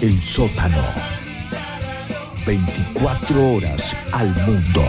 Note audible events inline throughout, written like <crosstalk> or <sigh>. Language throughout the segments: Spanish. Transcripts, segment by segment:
El sótano. 24 horas al mundo.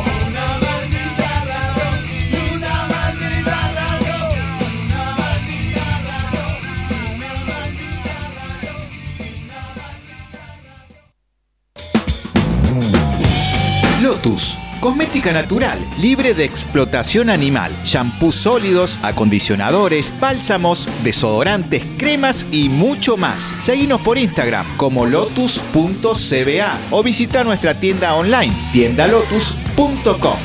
Lotus. Cosmética natural, libre de explotación animal, shampoos sólidos, acondicionadores, bálsamos, desodorantes, cremas y mucho más. Seguinos por Instagram como lotus.cba o visita nuestra tienda online tiendalotus.com.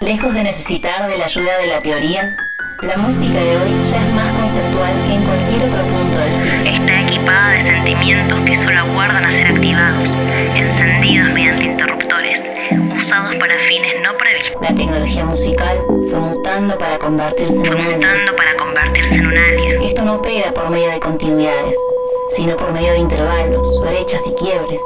Lejos de necesitar de la ayuda de la teoría, la música de hoy ya es más conceptual que en cualquier otro punto del de sentimientos que solo aguardan a ser activados, encendidos mediante interruptores, usados para fines no previstos. La tecnología musical fue mutando para convertirse en Fue un alien. mutando para convertirse en un alien. Esto no opera por medio de continuidades, sino por medio de intervalos, brechas y quiebres.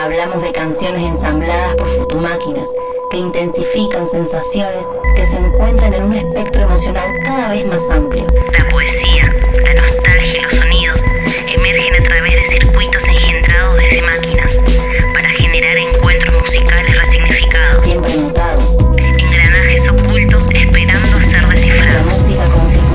Hablamos de canciones ensambladas por futumáquinas que intensifican sensaciones que se encuentran en un espectro emocional cada vez más amplio. La poesía,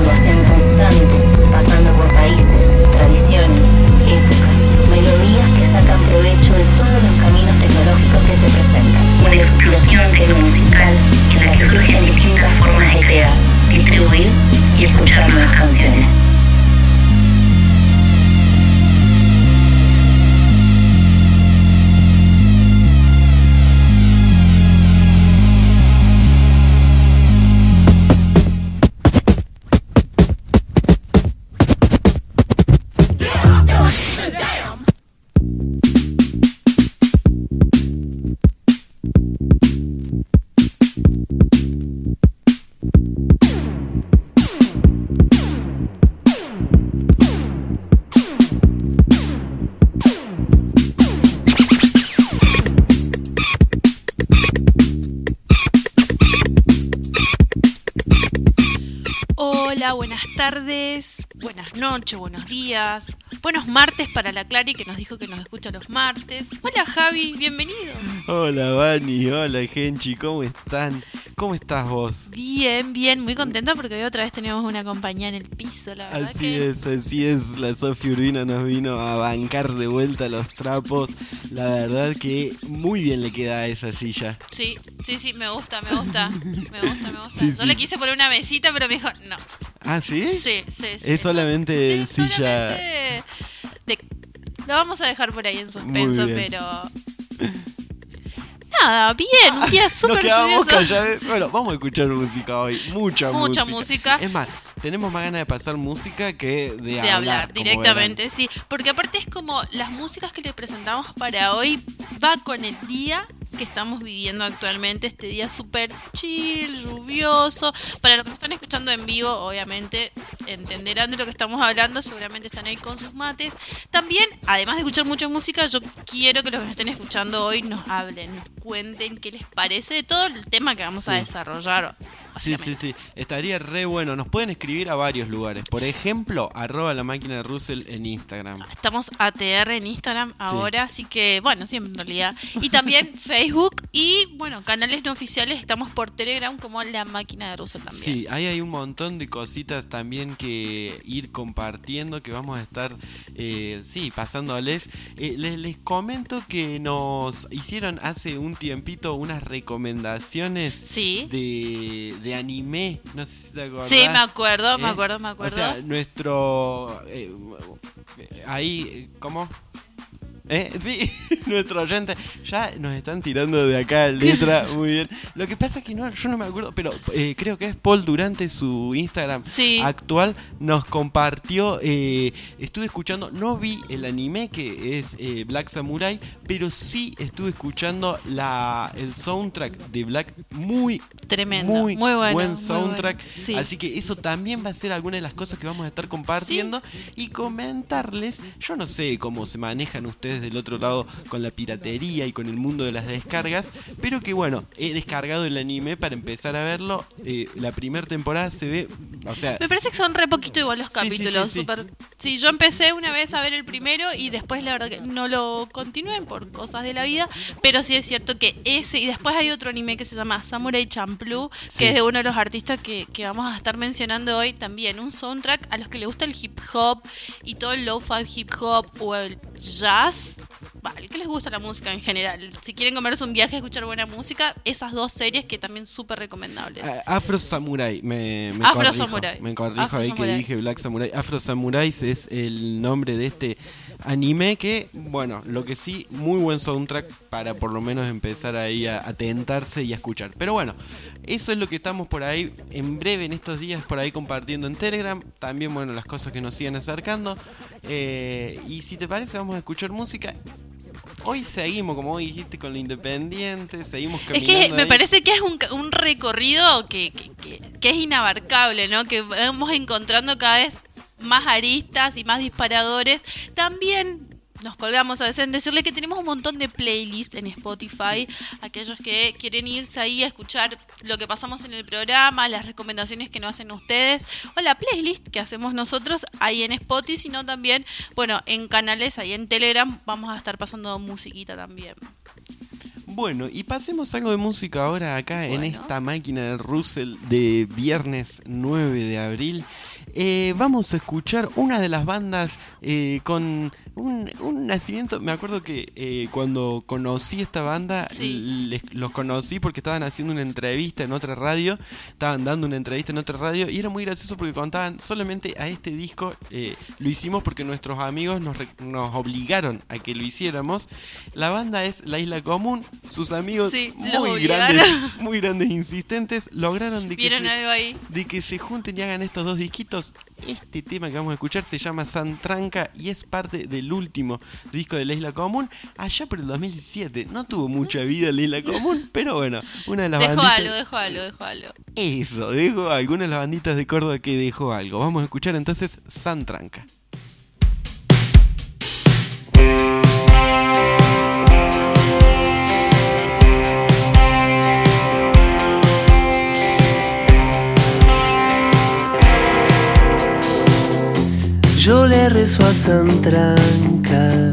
constante, pasando por países, tradiciones, épocas, melodías que sacan provecho de todos los caminos tecnológicos que se presentan. Una explosión tecnomusical en la que surgen distintas formas de crear, distribuir y escuchar nuevas canciones. Tardes, buenas noches, buenos días, buenos martes para la Clary que nos dijo que nos escucha los martes. Hola Javi, bienvenido. Hola Vani, hola Genchi, ¿cómo están? ¿Cómo estás vos? Bien, bien, muy contenta porque hoy otra vez tenemos una compañía en el piso, la verdad Así que es, así es, la Sofía Urbina nos vino a bancar de vuelta los trapos. La verdad que muy bien le queda a esa silla. sí, sí, sí, me gusta, me gusta, me gusta, me gusta. Sí, Yo sí. le quise poner una mesita, pero me dijo, no. ¿Ah, sí? Sí, sí, sí. Es solamente Sí, silla. solamente de- Lo vamos a dejar por ahí en suspenso, pero. Nada, bien, un día súper Nos quedamos lluvioso. Bueno, vamos a escuchar música hoy. Mucha, Mucha música. Es más, tenemos más ganas de pasar música que de, de hablar. directamente, sí. Porque aparte es como las músicas que le presentamos para hoy va con el día que estamos viviendo actualmente, este día súper chill, lluvioso. Para los que nos están escuchando en vivo, obviamente entenderán de lo que estamos hablando, seguramente están ahí con sus mates. También, además de escuchar mucha música, yo quiero que los que nos estén escuchando hoy nos hablen, nos cuenten qué les parece de todo el tema que vamos a Sí. desarrollar. Sí, sí, sí. Estaría re bueno. Nos pueden escribir a varios lugares. Por ejemplo, arroba la máquina de Russell en Instagram. Estamos ATR en Instagram ahora, así que, bueno, siempre en realidad. Y también <laughs> Facebook y, bueno, canales no oficiales. Estamos por Telegram como La Máquina de Russell también. Sí, ahí hay un montón de cositas también que ir compartiendo, que vamos a estar, eh, sí, pasándoles. Eh, les, les comento que nos hicieron hace un tiempito unas recomendaciones Sí. de, de anime, no sé si te acordás. Sí, me acuerdo, me ¿eh? acuerdo, me acuerdo. O sea, nuestro... eh, ahí, ¿cómo? ¿Eh? Sí, <laughs> nuestro oyente. Ya nos están tirando de acá letra, <laughs> muy bien. Lo que pasa es que no, yo no me acuerdo, pero eh, creo que es Paul durante su Instagram Sí. actual nos compartió. eh, estuve escuchando, no vi el anime que es Black Samurai, pero sí estuve escuchando la, el soundtrack de Black. Muy, Tremendo, muy, muy bueno, buen muy soundtrack. bueno, sí. Así que eso también va a ser alguna de las cosas que vamos a estar compartiendo y comentarles. Yo no sé cómo se manejan ustedes del otro lado con la piratería y con el mundo de las descargas, pero que bueno, he descargado el anime para empezar a verlo. Eh, la primera temporada se ve O sea, Me parece que son re poquito igual los Sí, sí, sí, capítulos. sí. sí, yo empecé una vez a ver el primero y después la verdad que no lo continué por cosas de la vida. Pero sí es cierto que ese, y después hay otro anime que se llama Samurai Champloo, que es de uno de los artistas que, que vamos a estar mencionando hoy también. Un soundtrack a los que le gusta el hip hop y todo el lo-fi hip hop o el jazz. Vale, que les gusta la música en general. Si quieren comerse un viaje a escuchar buena música, esas dos series que también súper recomendables. a- Afro Samurai, me, me Afro corrijo, Samurai. Me corrijo Afro ahí Samurai. que dije Black Samurai. Afro Samurai es el nombre de este anime que, bueno, lo que sí, muy buen soundtrack para por lo menos empezar ahí a, a tentarse y a escuchar. Pero bueno, eso es lo que estamos por ahí en breve en estos días por ahí compartiendo en Telegram. También, bueno, las cosas que nos siguen acercando. Eh, y si te parece, vamos a escuchar música. Hoy seguimos, como vos dijiste, con lo independiente, seguimos Es caminando. que me ahí. parece que es un, un recorrido que, que- que- que es inabarcable, ¿no? Que vamos encontrando cada vez más aristas y más disparadores. También nos colgamos a veces en decirle que tenemos un montón de playlists en Spotify. Aquellos que quieren irse ahí a escuchar lo que pasamos en el programa, las recomendaciones que nos hacen ustedes, o la playlist que hacemos nosotros ahí en Spotify, sino también, bueno, en canales ahí en Telegram vamos a estar pasando musiquita también. Bueno, y pasemos algo de música ahora acá en esta máquina de Russell de viernes 9 de abril. Eh, vamos a escuchar una de las bandas eh, con un, un nacimiento. Me acuerdo que eh, cuando conocí esta banda, Sí. les- los conocí porque estaban haciendo una entrevista en otra radio. Estaban dando una entrevista en otra radio y era muy gracioso porque contaban solamente a este disco. eh, lo hicimos porque nuestros amigos nos, nos obligaron a que lo hiciéramos. La banda es La Isla Común. Sus amigos Sí, muy grandes, <laughs> muy grandes, insistentes, lograron de que, ¿Vieron se, algo ahí? de que se junten y hagan estos dos disquitos. Este tema que vamos a escuchar se llama Santranca y es parte del último disco de La Isla Común, allá por el 2017. No tuvo mucha vida La Isla Común, pero bueno, una de las Dejó banditas... algo, dejó algo, dejó algo. Eso, dejó algunas de las banditas de Córdoba que dejó algo. Vamos a escuchar entonces Santranca. Le rezo a Santranca,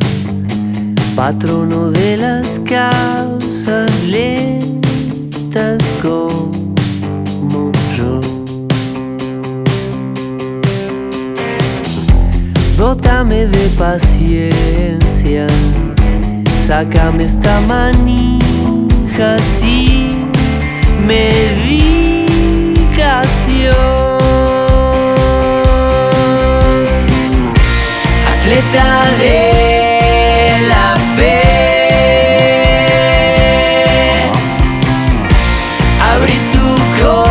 patrono de las causas lentas como yo. Dótame de paciencia, sácame esta manija sin medicación atleta de la fe. Abrís tu corazón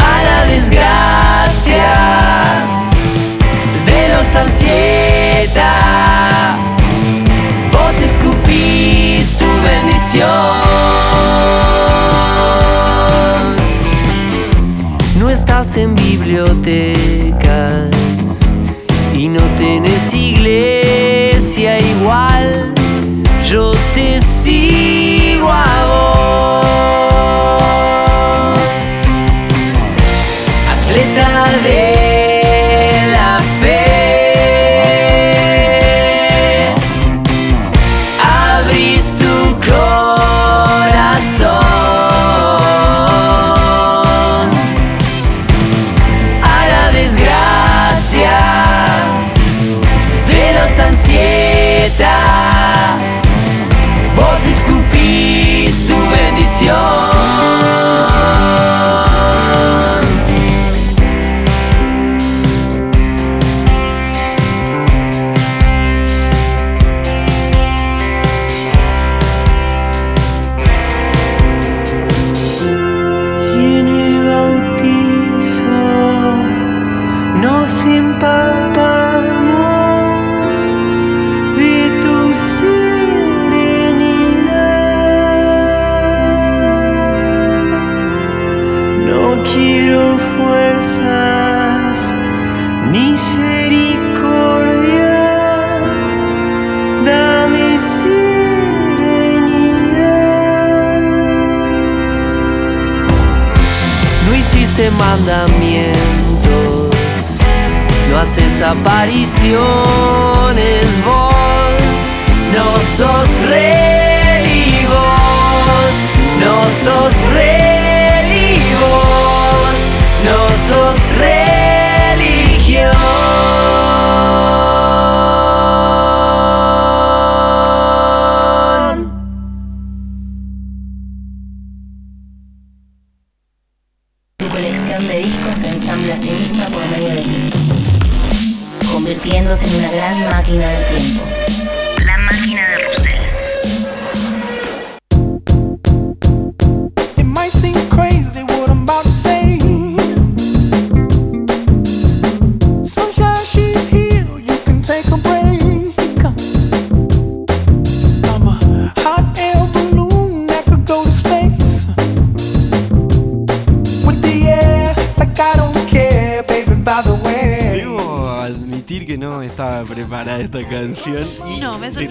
a la desgracia de los ansieta. Vos escupís tu bendición. en bibliotecas y no tenés iglesia igual. Yo te apariciones vos, no sos rey no sos rey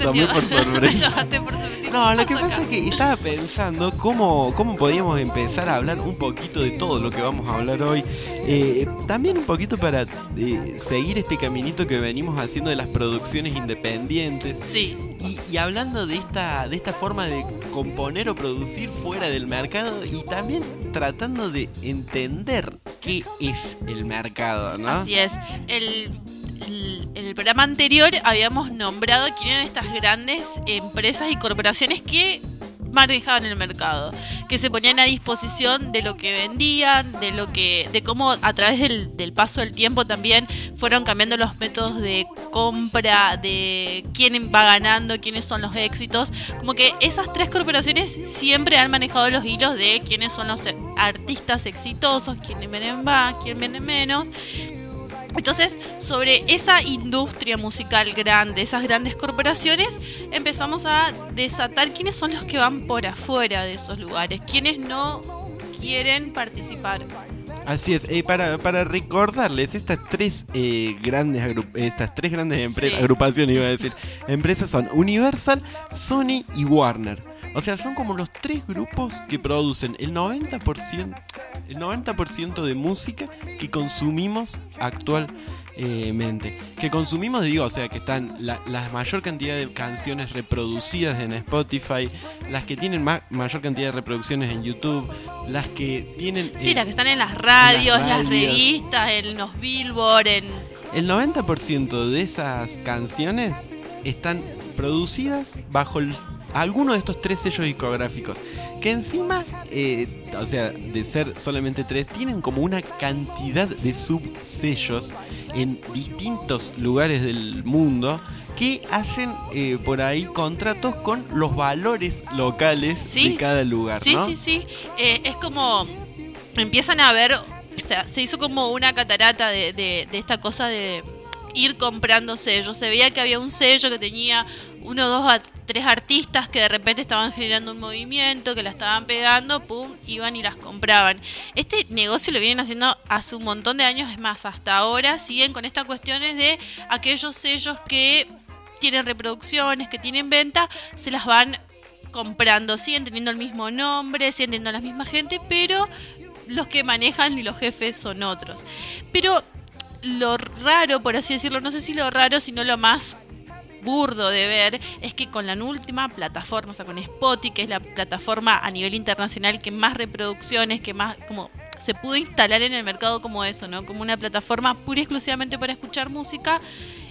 te <laughs> tomé por sorpresa. No, ¿Qué lo que pasa es que estaba pensando cómo, cómo podíamos empezar a hablar un poquito de todo lo que vamos a hablar hoy. Eh, también un poquito para eh, seguir este caminito que venimos haciendo de las producciones independientes. Sí, Y, y hablando de esta, de esta forma de componer o producir fuera del mercado y también tratando de entender qué es el mercado, ¿no? así es. El programa anterior habíamos nombrado quién eran estas grandes empresas y corporaciones que manejaban el mercado, que se ponían a disposición de lo que vendían, de lo que, de cómo a través del, paso del tiempo también fueron cambiando los métodos de compra, de quién va ganando, quiénes son los éxitos. Como que esas tres corporaciones siempre han manejado los hilos de quiénes son los artistas exitosos, quiénes vienen más, quién viene menos. Entonces, sobre esa industria musical grande, esas grandes corporaciones, empezamos a desatar quiénes son los que van por afuera de esos lugares, quiénes no quieren participar. Así es, eh, para, para recordarles, estas tres eh, grandes estas tres grandes Sí. agrupaciones, iba a decir, <laughs> empresas son Universal, Sony y Warner. O sea, son como los tres grupos que producen el 90%, el 90% de música que consumimos actualmente. Que consumimos, digo, o sea, que están la, la mayor cantidad de canciones reproducidas en Spotify, las que tienen ma- mayor cantidad de reproducciones en YouTube, las que tienen... Sí, eh, las que están en las radios, en las las radios. revistas, en los billboard, en... El 90% de esas canciones están producidas bajo el- alguno de estos tres sellos discográficos. Que encima, eh, o sea, de ser solamente tres, tienen como una cantidad de subsellos en distintos lugares del mundo que hacen eh, por ahí contratos con los valores locales Sí. de cada lugar. Sí, ¿no? sí, sí. Eh, es como. Empiezan a ver. O sea, se hizo como una catarata de, de- de esta cosa de ir comprando sellos. Se veía que había un sello que tenía uno, dos, a- tres artistas que de repente estaban generando un movimiento, que la estaban pegando, pum, iban y las compraban. Este negocio lo vienen haciendo hace un montón de años, es más, hasta ahora siguen con estas cuestiones de aquellos sellos que tienen reproducciones, que tienen venta, se las van comprando, siguen teniendo el mismo nombre, siguen teniendo la misma gente, pero los que manejan y los jefes son otros. Pero lo raro, por así decirlo, no sé si lo raro, sino lo más burdo de ver es que con la última plataforma, o sea, con Spotify, que es la plataforma a nivel internacional que más reproducciones, que más como se pudo instalar en el mercado como eso, ¿no? Como una plataforma pura y exclusivamente para escuchar música.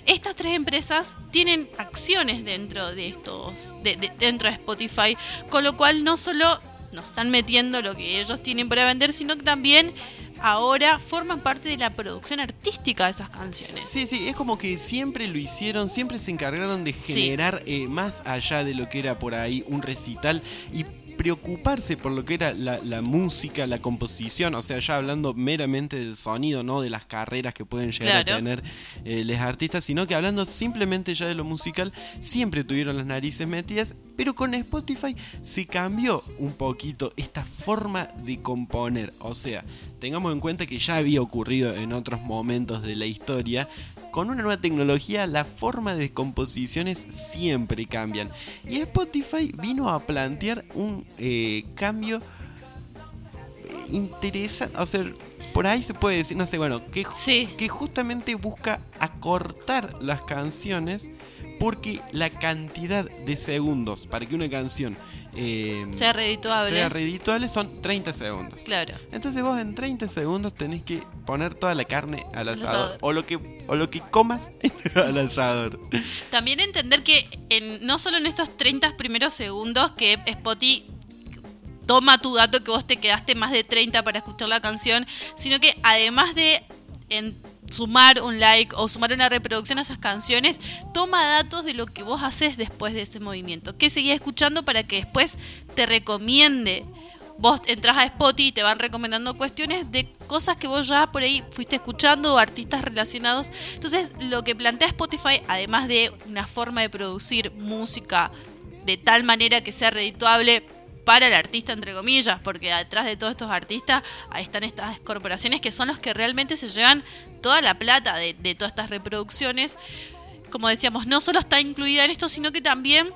Estas tres empresas tienen acciones dentro de estos, de- de- dentro de Spotify, con lo cual no solo nos están metiendo lo que ellos tienen para vender, sino que también ahora forman parte de la producción artística de esas canciones. Sí, sí, es como que siempre lo hicieron, siempre se encargaron de Sí. generar eh, más allá de lo que era por ahí un recital y preocuparse por lo que era la, la música, la composición, o sea, ya hablando meramente del sonido, no de las carreras que pueden llegar a tener eh, los artistas, sino que hablando simplemente ya de lo musical, siempre tuvieron las narices metidas, pero con Spotify se cambió un poquito esta forma de componer, o sea, tengamos en cuenta que ya había ocurrido en otros momentos de la historia, con una nueva tecnología la forma de composiciones siempre cambian. Y Spotify vino a plantear un eh, cambio interesante, o sea, por ahí se puede decir, no sé, bueno, que, Sí. que justamente busca acortar las canciones porque la cantidad de segundos para que una canción eh, Sea redituable son 30 segundos. Claro. Entonces vos en 30 segundos tenés que poner toda la carne al asador, asador. o lo que o lo que comas <laughs> al asador. También entender que en, no solo en estos 30 primeros segundos que Spotify toma tu dato que vos te quedaste más de 30 para escuchar la canción, sino que además de en sumar un like o sumar una reproducción a esas canciones, toma datos de lo que vos haces después de ese movimiento. Que seguís escuchando para que después te recomiende. Vos entras a Spotify y te van recomendando cuestiones de cosas que vos ya por ahí fuiste escuchando o artistas relacionados. Entonces, lo que plantea Spotify, además de una forma de producir música de tal manera que sea redituable para el artista, entre comillas, porque detrás de todos estos artistas están estas corporaciones que son los que realmente se llevan toda la plata de, de todas estas reproducciones. Como decíamos, no solo está incluida en esto, sino que también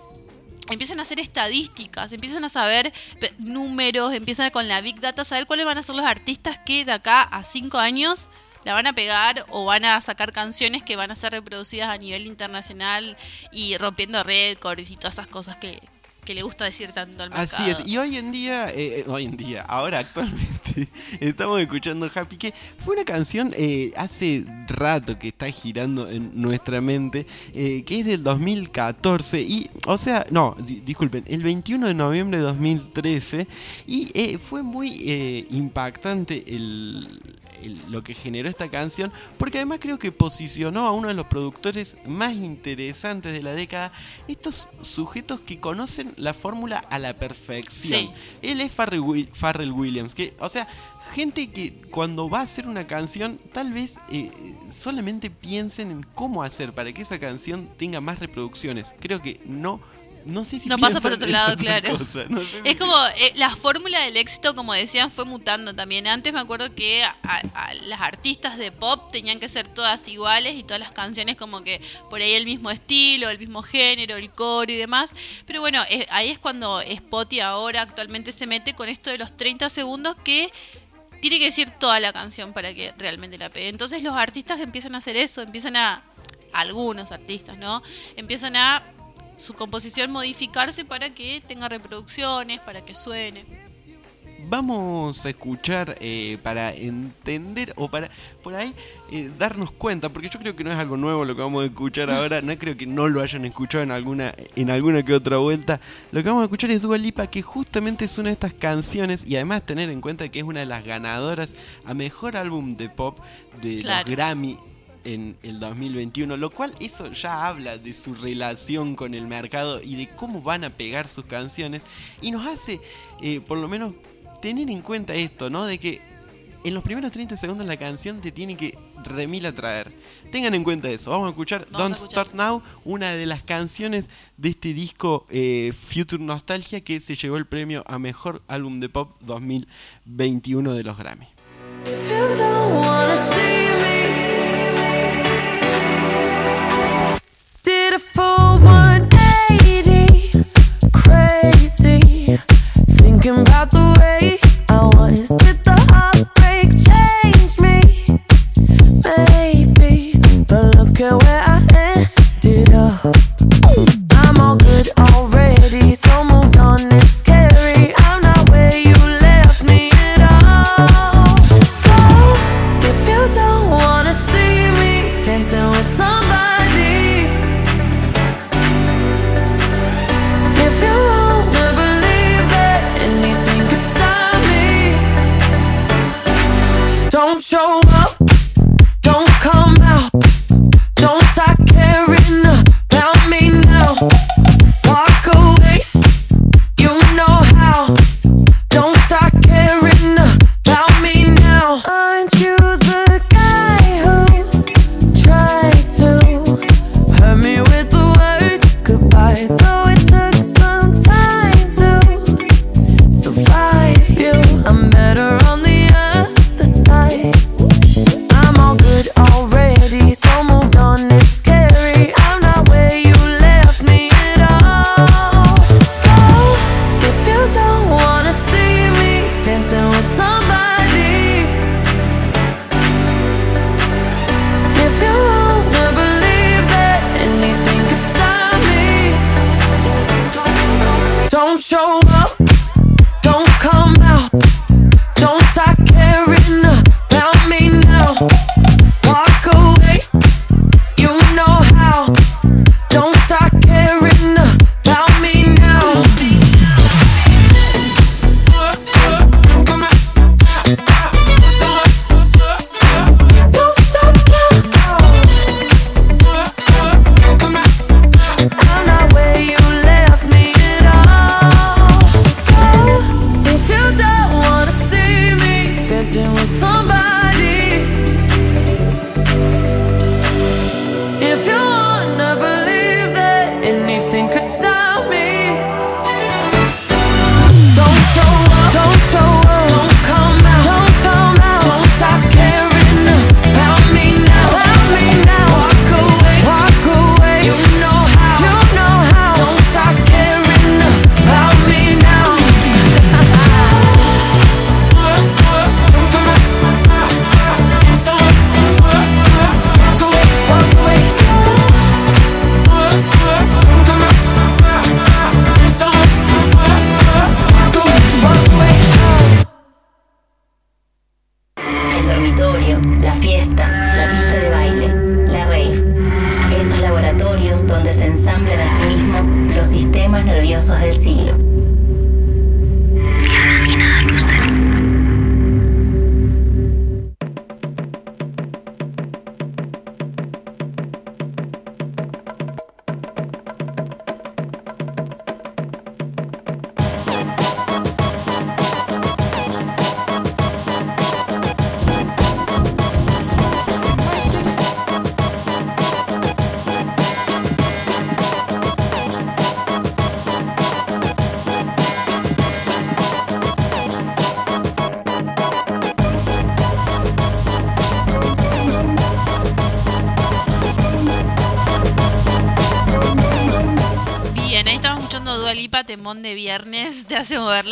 empiezan a hacer estadísticas, empiezan a saber números, empiezan con la Big Data a saber cuáles van a ser los artistas que de acá a cinco años la van a pegar o van a sacar canciones que van a ser reproducidas a nivel internacional y rompiendo récords y todas esas cosas que, que le gusta decir tanto al mercado. Así es, y hoy en día, eh, eh, hoy en día, ahora actualmente, <laughs> estamos escuchando Happy, que fue una canción eh, hace rato que está girando en nuestra mente, eh, que es del 2014, y, o sea, no, di- disculpen, el 21 de noviembre de 2013, y eh, fue muy eh, impactante el, el- lo que generó esta canción, porque además creo que posicionó a uno de los productores más interesantes de la década, estos sujetos que conocen la fórmula a la perfección. Sí. Él es Pharrell Williams, que, o sea, gente que cuando va a hacer una canción, tal vez eh, solamente piensen en cómo hacer para que esa canción tenga más reproducciones. Creo que no. No sé si No pasa por otro lado, claro. cosa, no sé Es si- como eh, la fórmula del éxito, como decían, fue mutando también. Antes me acuerdo que a- a las artistas de pop tenían que ser todas iguales y todas las canciones como que por ahí el mismo estilo, el mismo género, el coro y demás. Pero bueno, eh, ahí es cuando Spotify ahora actualmente se mete con esto de los 30 segundos que tiene que decir toda la canción para que realmente la pegue. Entonces los artistas empiezan a hacer eso, empiezan a, algunos artistas, ¿no? Empiezan a su composición modificarse para que tenga reproducciones, para que suene. Vamos a escuchar eh, para entender o para por ahí eh, darnos cuenta, porque yo creo que no es algo nuevo lo que vamos a escuchar <laughs> ahora, no creo que no lo hayan escuchado en alguna en alguna que otra vuelta. Lo que vamos a escuchar es Dua Lipa, que justamente es una de estas canciones y además tener en cuenta que es una de las ganadoras a mejor álbum de pop de Claro. los Grammy en el 2021, lo cual eso ya habla de su relación con el mercado y de cómo van a pegar sus canciones y nos hace, eh, por lo menos, tener en cuenta esto, ¿no? De que en los primeros 30 segundos la canción te tiene que remil atraer. Tengan en cuenta eso. Vamos a escuchar Vamos a Don't escuchar. Start Now, una de las canciones de este disco eh, Future Nostalgia que se llevó el premio a Mejor Álbum de Pop 2021 de los Grammy. If you don't wanna see thinking about the way I was. Did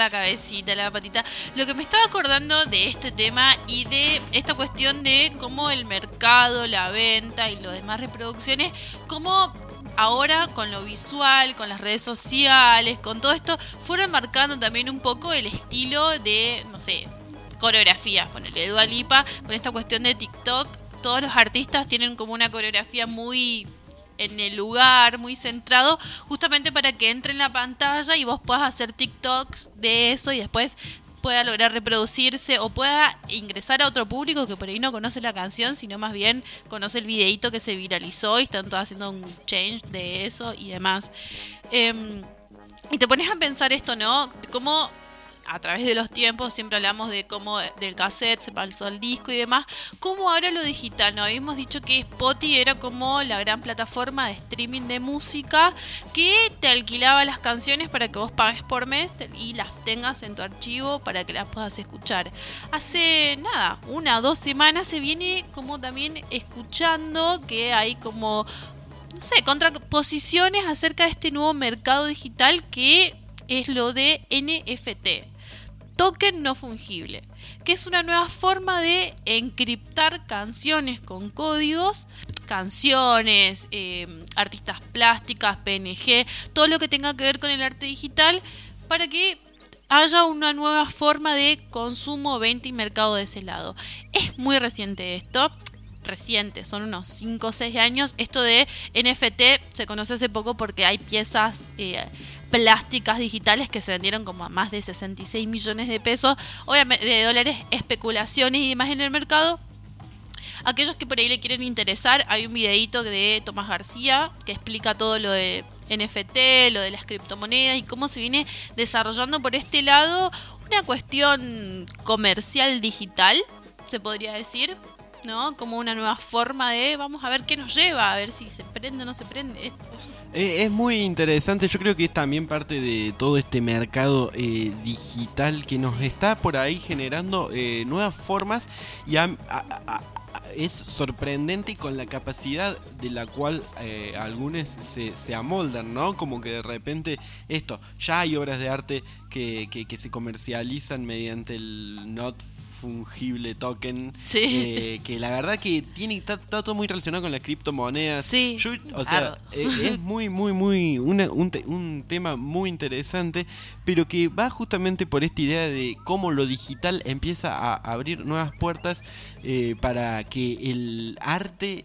la cabecita, la patita. Lo que me estaba acordando de este tema y de esta cuestión de cómo el mercado, la venta y las demás reproducciones, cómo ahora con lo visual, con las redes sociales, con todo esto, fueron marcando también un poco el estilo de, no sé, coreografía. Ponele Dua Lipa, con esta cuestión de TikTok, todos los artistas tienen como una coreografía muy en el lugar, muy centrado, para que entre en la pantalla y vos puedas hacer TikToks de eso y después pueda lograr reproducirse o pueda ingresar a otro público que por ahí no conoce la canción, sino más bien conoce el videíto que se viralizó y están todos haciendo un change de eso y demás. Em, y te pones a pensar esto, ¿no? Cómo a través de los tiempos siempre hablamos de cómo del cassette se pasó al disco y demás, cómo ahora lo digital, ¿no? Habíamos dicho que Spotify era como la gran plataforma de streaming de música que te alquilaba las canciones para que vos pagues por mes y las tengas en tu archivo para que las puedas escuchar. Hace nada, una o dos semanas se viene como también escuchando que hay como no sé, contraposiciones acerca de este nuevo mercado digital que es lo de NFT, token no fungible, que es una nueva forma de encriptar canciones con códigos, canciones, eh, artistas plásticas, PNG, todo lo que tenga que ver con el arte digital, para que haya una nueva forma de consumo, venta y mercado de ese lado. Es muy reciente esto reciente, son unos 5 o 6 años. Esto de NFT se conoce hace poco porque hay piezas eh, plásticas digitales que se vendieron como a más de 66 millones de pesos, obviamente de dólares, especulaciones y demás en el mercado. Aquellos que por ahí le quieren interesar, hay un videito de Tomás García que explica todo lo de NFT, lo de las criptomonedas y cómo se viene desarrollando por este lado una cuestión comercial digital, se podría decir, ¿no? Como una nueva forma de, vamos a ver qué nos lleva, a ver si se prende o no se prende esto. Eh, Es muy interesante, yo creo que es también parte de todo este mercado eh, digital que nos está por ahí generando eh, nuevas formas. Y a- a- a- a- es sorprendente con la capacidad de la cual eh, algunos se, se amoldan, ¿no? Como que de repente esto, ya hay obras de arte que, que- que se comercializan mediante el not fungible token, Sí. eh, que la verdad que tiene está, está todo muy relacionado con las criptomonedas. Sí, Yo, o sea, eh, es <laughs> muy, muy, muy. una- un, te- un tema muy interesante, pero que va justamente por esta idea de cómo lo digital empieza a abrir nuevas puertas eh, para que el arte,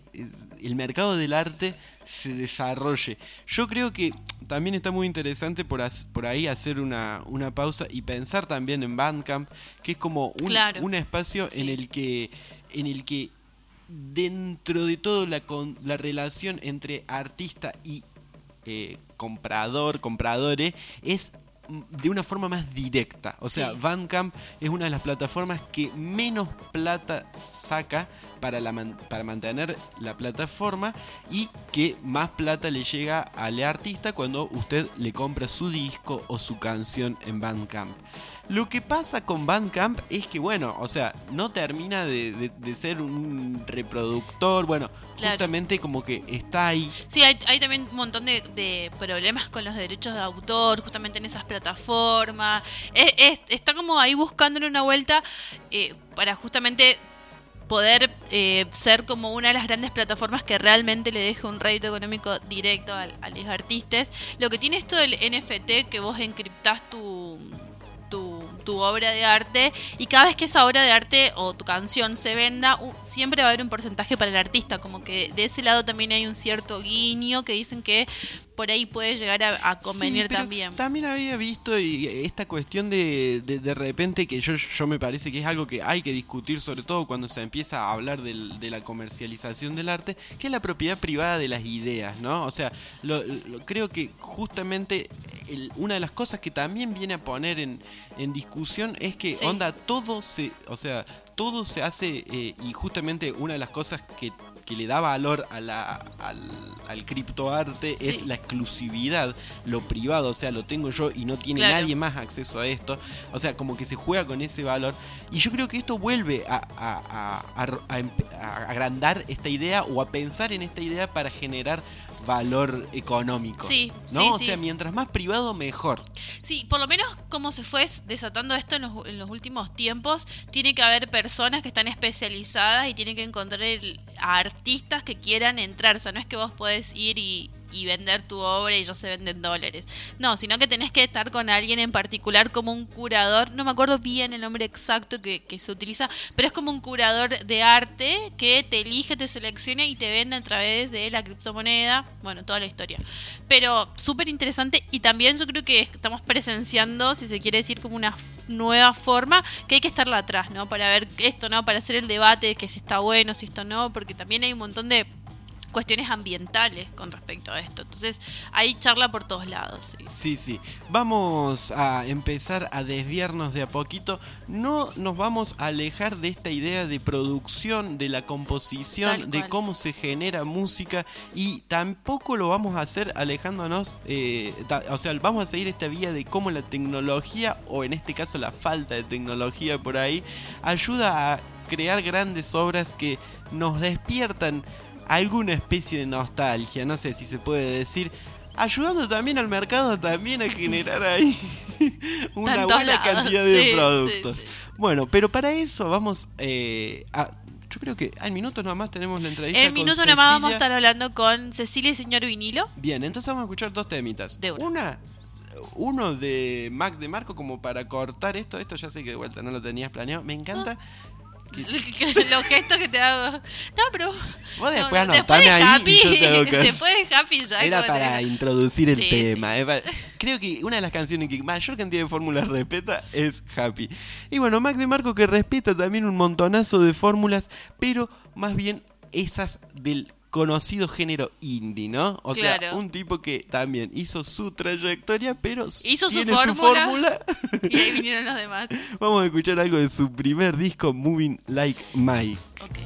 el mercado del arte se desarrolle. Yo creo que también está muy interesante por, por ahí hacer una, una pausa y pensar también en Bandcamp, que es como un, Claro. un espacio en el que en el que dentro de todo la, con, la relación entre artista y eh, comprador, compradores, es de una forma más directa. O sea, Sí. Bandcamp es una de las plataformas que menos plata saca para, la man- para mantener la plataforma y que más plata le llega al artista cuando usted le compra su disco o su canción en Bandcamp. Lo que pasa con Bandcamp es que, bueno, o sea, no termina de, de- de ser un reproductor, bueno, Claro. justamente como que está ahí. Sí, hay, hay también un montón de, de problemas con los derechos de autor, justamente en esas plataformas. Es- es- está como ahí buscándole una vuelta eh, para justamente poder eh, ser como una de las grandes plataformas que realmente le deje un rédito económico directo a, los artistas. Lo que tiene esto del NFT, que vos encriptás tu, tu, obra de arte y cada vez que esa obra de arte o tu canción se venda, u- siempre va a haber un porcentaje para el artista, como que de ese lado también hay un cierto guiño que dicen que por ahí puede llegar a, a convenir Sí, pero también. También había visto y esta cuestión de, de, de repente que yo, yo me parece que es algo que hay que discutir, sobre todo cuando se empieza a hablar del- de la comercialización del arte, que es la propiedad privada de las ideas, ¿no? O sea, lo- lo- creo que justamente el- una de las cosas que también viene a poner en, en discusión es que Sí. onda todo se, o sea, todo se hace eh, y justamente una de las cosas que que le da valor a la, al, al criptoarte Sí. es la exclusividad, lo privado, o sea, lo tengo yo y no tiene Claro. nadie más acceso a esto. O sea, como que se juega con ese valor. Y yo creo que esto vuelve a, a- a- a- a empe- a agrandar esta idea o a pensar en esta idea para generar valor económico. Sí, ¿no? sí, o sí. sea, mientras más privado, mejor. Sí, por lo menos como se fue desatando esto en los, en los últimos tiempos, tiene que haber personas que están especializadas y tienen que encontrar el- a artistas que quieran entrar. O sea, no es que vos podés ir y, y vender tu obra y ellos se venden dólares. No, sino que tenés que estar con alguien en particular como un curador. No me acuerdo bien el nombre exacto que, que se utiliza, pero es como un curador de arte que te elige, te selecciona y te vende a través de la criptomoneda. Bueno, toda la historia. Pero súper interesante y también yo creo que estamos presenciando, si se quiere decir, como una nueva forma que hay que estarla atrás, ¿no? Para ver esto, ¿no? Para hacer el debate de que si está bueno, si esto no, porque también hay un montón de cuestiones ambientales con respecto a esto. Entonces, hay charla por todos lados. sí. Sí, sí. Vamos a empezar a desviarnos de a poquito. No nos vamos a alejar de esta idea de producción, de la composición, de cómo se genera música y tampoco lo vamos a hacer alejándonos, eh, o sea, vamos a seguir esta vía de cómo la tecnología, o en este caso la falta de tecnología por ahí, ayuda a crear grandes obras que nos despiertan alguna especie de nostalgia, no sé si se puede decir, ayudando también al mercado también a generar ahí <laughs> una buena cantidad de sí, productos. sí, sí. Bueno, pero para eso vamos eh, a... Yo creo que en minutos nomás tenemos la entrevista En con minuto nada más vamos a estar hablando con Cecilia y señor Vinilo. Bien, entonces vamos a escuchar dos temitas. De una. una, uno de Mac de Marco como para cortar esto. Esto ya sé que de vuelta no lo tenías planeado. Me encanta. Los gestos que te hago. No, pero. Vos después no, después de ahí Happy. y yo te. Después de Happy ya. Era para te- introducir el Sí, tema. eh, Creo que una de las canciones que mayor cantidad de fórmulas respeta es Happy. Y bueno, Mac de Marco que respeta también un montonazo de fórmulas, pero más bien esas del conocido género indie, ¿no? O sea, un tipo que también hizo su trayectoria, pero Hizo su tiene fórmula. fórmula. <laughs> Y ahí vinieron los demás. Vamos a escuchar algo de su primer disco, Moving Like Mike. Ok.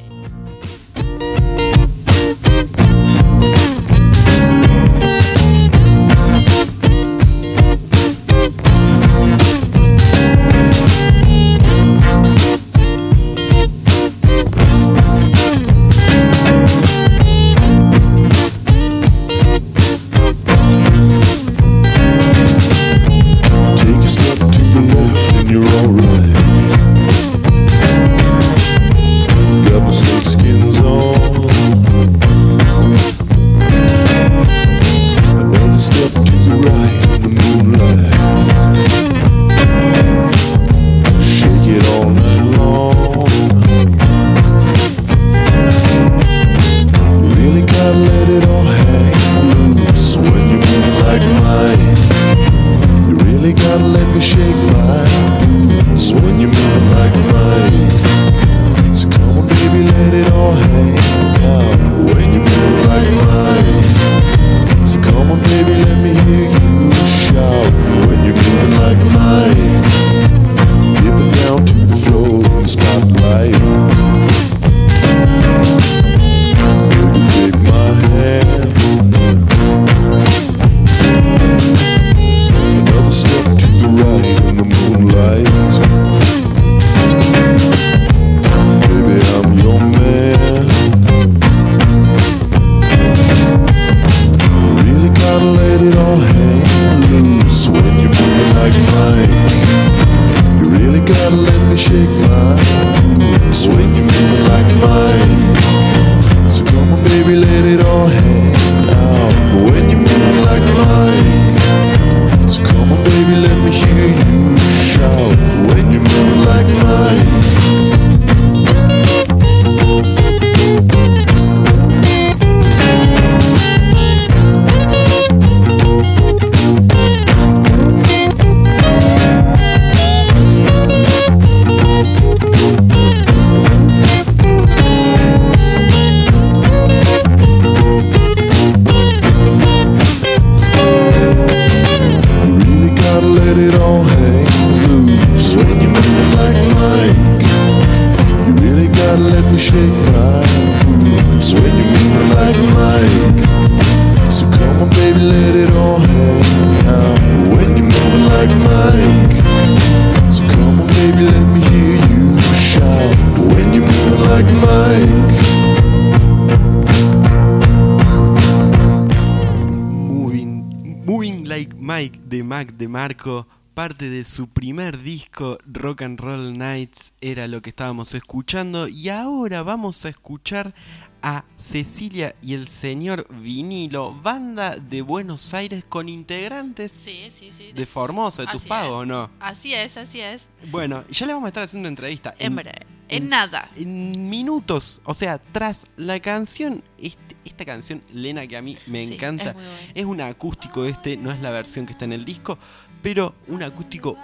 Parte de su primer disco Rock and Roll Nights, era lo que estábamos escuchando. Y ahora vamos a escuchar a Cecilia y el señor Vinilo, banda de Buenos Aires con integrantes Sí, sí, sí. de Formosa, de tus pagos, es. ¿o no? Así es, así es. Bueno, ya le vamos a estar haciendo entrevista. En breve. En nada. En minutos. O sea, tras la canción, este- esta canción, Lena, que a mí me encanta, es un acústico este, no es la versión que está en el disco, pero un acústico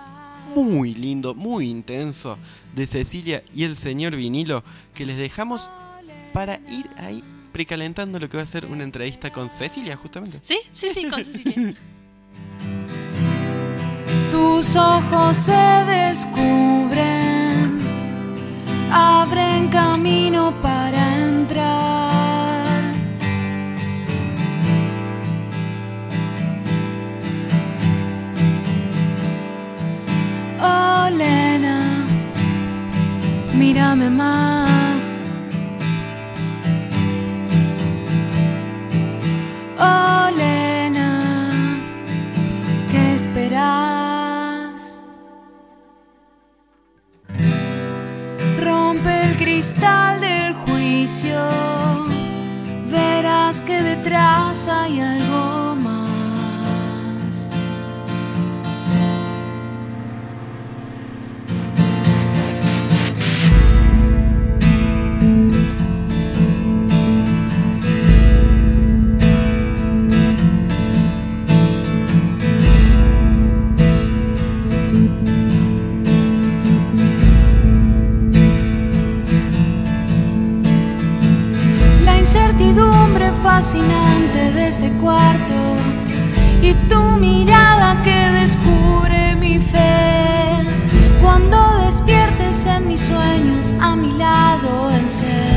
muy lindo, muy intenso de Cecilia y el señor vinilo que les dejamos para ir ahí precalentando lo que va a ser una entrevista con Cecilia justamente. Sí, sí, sí, con <laughs> Cecilia. Tus ojos se descubren, abren camino para entrar. Oh, Lena, mírame más. Oh, Lena, ¿qué esperas? Rompe el cristal del juicio, verás que detrás hay algo fascinante de este cuarto y tu mirada que descubre mi fe. Cuando despiertes en mis sueños, a mi lado encenderé. Hoy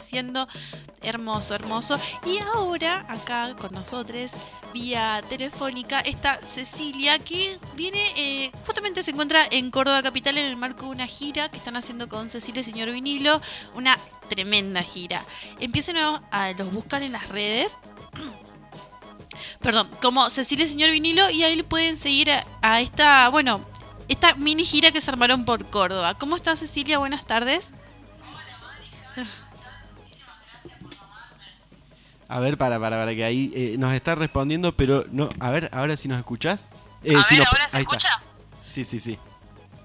haciendo. Hermoso, hermoso. Y ahora, acá con nosotros, vía telefónica, está Cecilia, que viene, eh, justamente se encuentra en Córdoba Capital en el marco de una gira que están haciendo con Cecilia y señor vinilo. Una tremenda gira. Empiecen a, los buscar en las redes. <clears throat> Perdón, como Cecilia y señor vinilo y ahí pueden seguir a, a esta, bueno, esta mini gira que se armaron por Córdoba. ¿Cómo estás, Cecilia? Buenas tardes. <laughs> A ver, para, para, para, que ahí eh, nos está respondiendo, pero no. A ver, ahora si nos escuchás. Eh, A sí, ver, ¿ahora se está. escucha? Sí, sí, sí.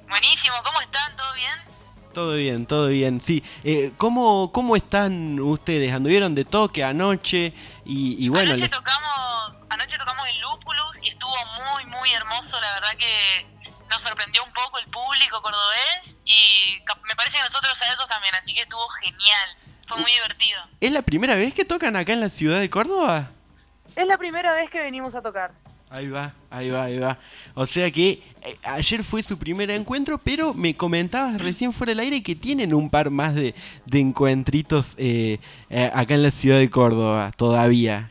Buenísimo, ¿cómo están? ¿Todo bien? Todo bien, todo bien. Sí. Eh, ¿cómo, ¿Cómo están ustedes? ¿Anduvieron de toque anoche? Y, y bueno, anoche les- tocamos, anoche tocamos en Lupulus y estuvo muy, muy hermoso. La verdad que nos sorprendió un poco el público cordobés y me parece que nosotros a ellos también, así que estuvo genial. Fue muy divertido. ¿es la primera vez que tocan acá en la ciudad de Córdoba? Es la primera vez que venimos a tocar. Ahí va, ahí va, ahí va. O sea que eh, ayer fue su primer encuentro, pero me comentabas recién fuera del aire que tienen un par más de, de encuentritos eh, eh, acá en la ciudad de Córdoba todavía.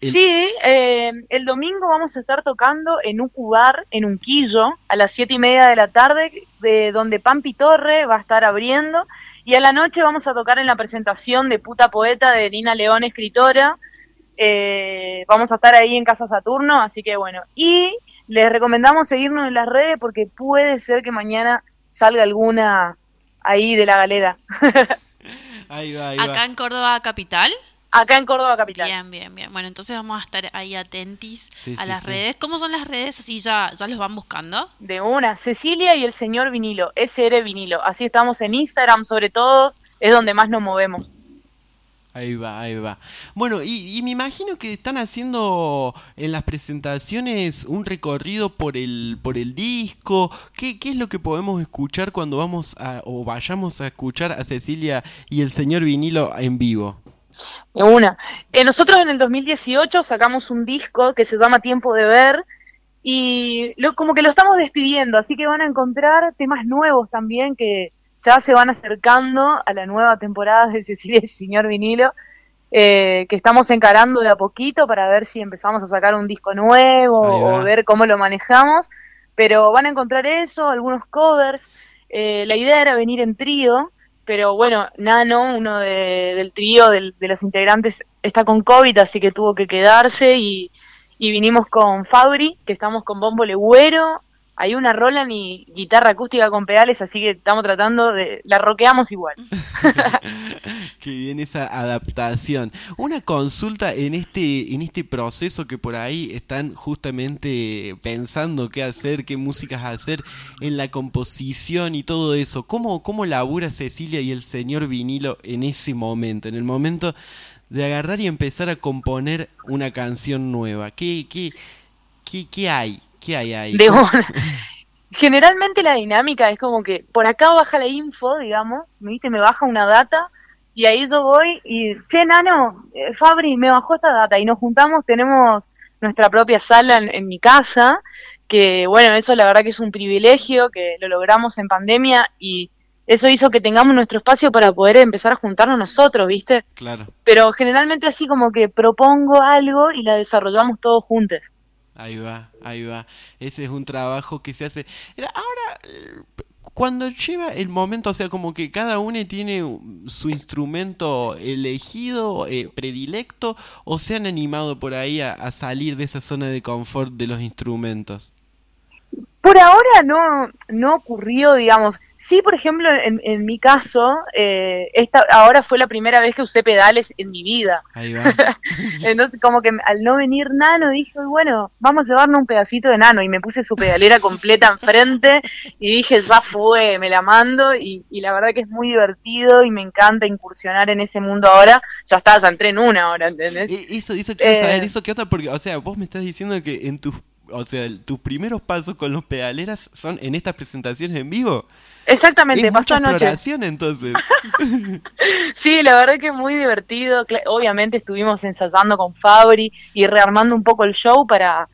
El- Sí, eh, el domingo vamos a estar tocando en un cubar, en un quillo, a las siete y media de la tarde, de donde Pampi Torre va a estar abriendo. Y a la noche vamos a tocar en la presentación de Puta Poeta de Nina León, escritora. Eh, vamos a estar ahí en Casa Saturno, así que bueno. Y les recomendamos seguirnos en las redes porque puede ser que mañana salga alguna ahí de la galera. <laughs> Ahí va, ahí va. Acá en Córdoba Capital. Acá en Córdoba Capital. Bien, bien, bien. Bueno, entonces vamos a estar ahí atentis Sí, a sí, las sí. redes. ¿Cómo son las redes? Así ya, ya los van buscando. De una, Cecilia y el señor vinilo, SR vinilo. Así estamos en Instagram sobre todo, es donde más nos movemos. Ahí va, ahí va. Bueno, y, y me imagino que están haciendo en las presentaciones un recorrido por el, por el disco. ¿Qué, ¿Qué es lo que podemos escuchar cuando vamos a, o vayamos a escuchar a Cecilia y el señor vinilo en vivo? De una. Eh, nosotros en el 2018 sacamos un disco que se llama Tiempo de Ver y lo, como que lo estamos despidiendo, así que van a encontrar temas nuevos también que ya se van acercando a la nueva temporada de Cecilia y el señor vinilo. eh, que estamos encarando de a poquito para ver si empezamos a sacar un disco nuevo o ver cómo lo manejamos, pero van a encontrar eso, algunos covers. Eh, la idea era venir en trío, pero bueno, Nano, uno de- del trío del- de los integrantes, está con COVID, así que tuvo que quedarse y, y vinimos con Fabri, que estamos con bombo legüero, hay una Roland y guitarra acústica con pedales, así que estamos tratando de... la roqueamos igual. <laughs> Qué bien esa adaptación. Una consulta en este, en este proceso que por ahí están justamente pensando qué hacer, qué músicas hacer en la composición y todo eso. ¿Cómo, cómo labura Cecilia y el señor vinilo en ese momento? En el momento de agarrar y empezar a componer una canción nueva. ¿Qué, qué, qué, qué hay? ¿Qué hay ahí? De una. <laughs> Generalmente la dinámica es como que por acá baja la info, digamos, ¿viste? me baja una data y ahí yo voy y, che, Nano, eh, Fabri, me bajó esta data y nos juntamos, tenemos nuestra propia sala en, en mi casa, que bueno, eso la verdad que es un privilegio, que lo logramos en pandemia y eso hizo que tengamos nuestro espacio para poder empezar a juntarnos nosotros, ¿viste? Claro. Pero generalmente así como que propongo algo y la desarrollamos todos juntos. Ahí va, ahí va. Ese es un trabajo que se hace. Ahora, cuando lleva el momento, o sea, como que cada uno tiene su instrumento elegido, eh, predilecto, o se han animado por ahí a, a salir de esa zona de confort de los instrumentos. Por ahora no, no ocurrió, digamos. Sí, por ejemplo, en, en mi caso, eh, esta ahora fue la primera vez que usé pedales en mi vida. Ahí va. <laughs> Entonces, como que al no venir Nano, dije, bueno, vamos a llevarnos un pedacito de Nano. Y me puse su pedalera completa enfrente y dije, ya fue, me la mando. Y, y la verdad que es muy divertido y me encanta incursionar en ese mundo ahora. Ya está, ya entré en una hora, ¿entendés? Eso, eso quiero Eh, saber, eso qué onda, porque, o sea, vos me estás diciendo que en tus o sea, tus primeros pasos con los pedaleras son en estas presentaciones en vivo. Exactamente, es pasó mucha anoche. exploración entonces. <laughs> Sí, la verdad que muy divertido. Obviamente estuvimos ensayando con Fabri y rearmando un poco el show para,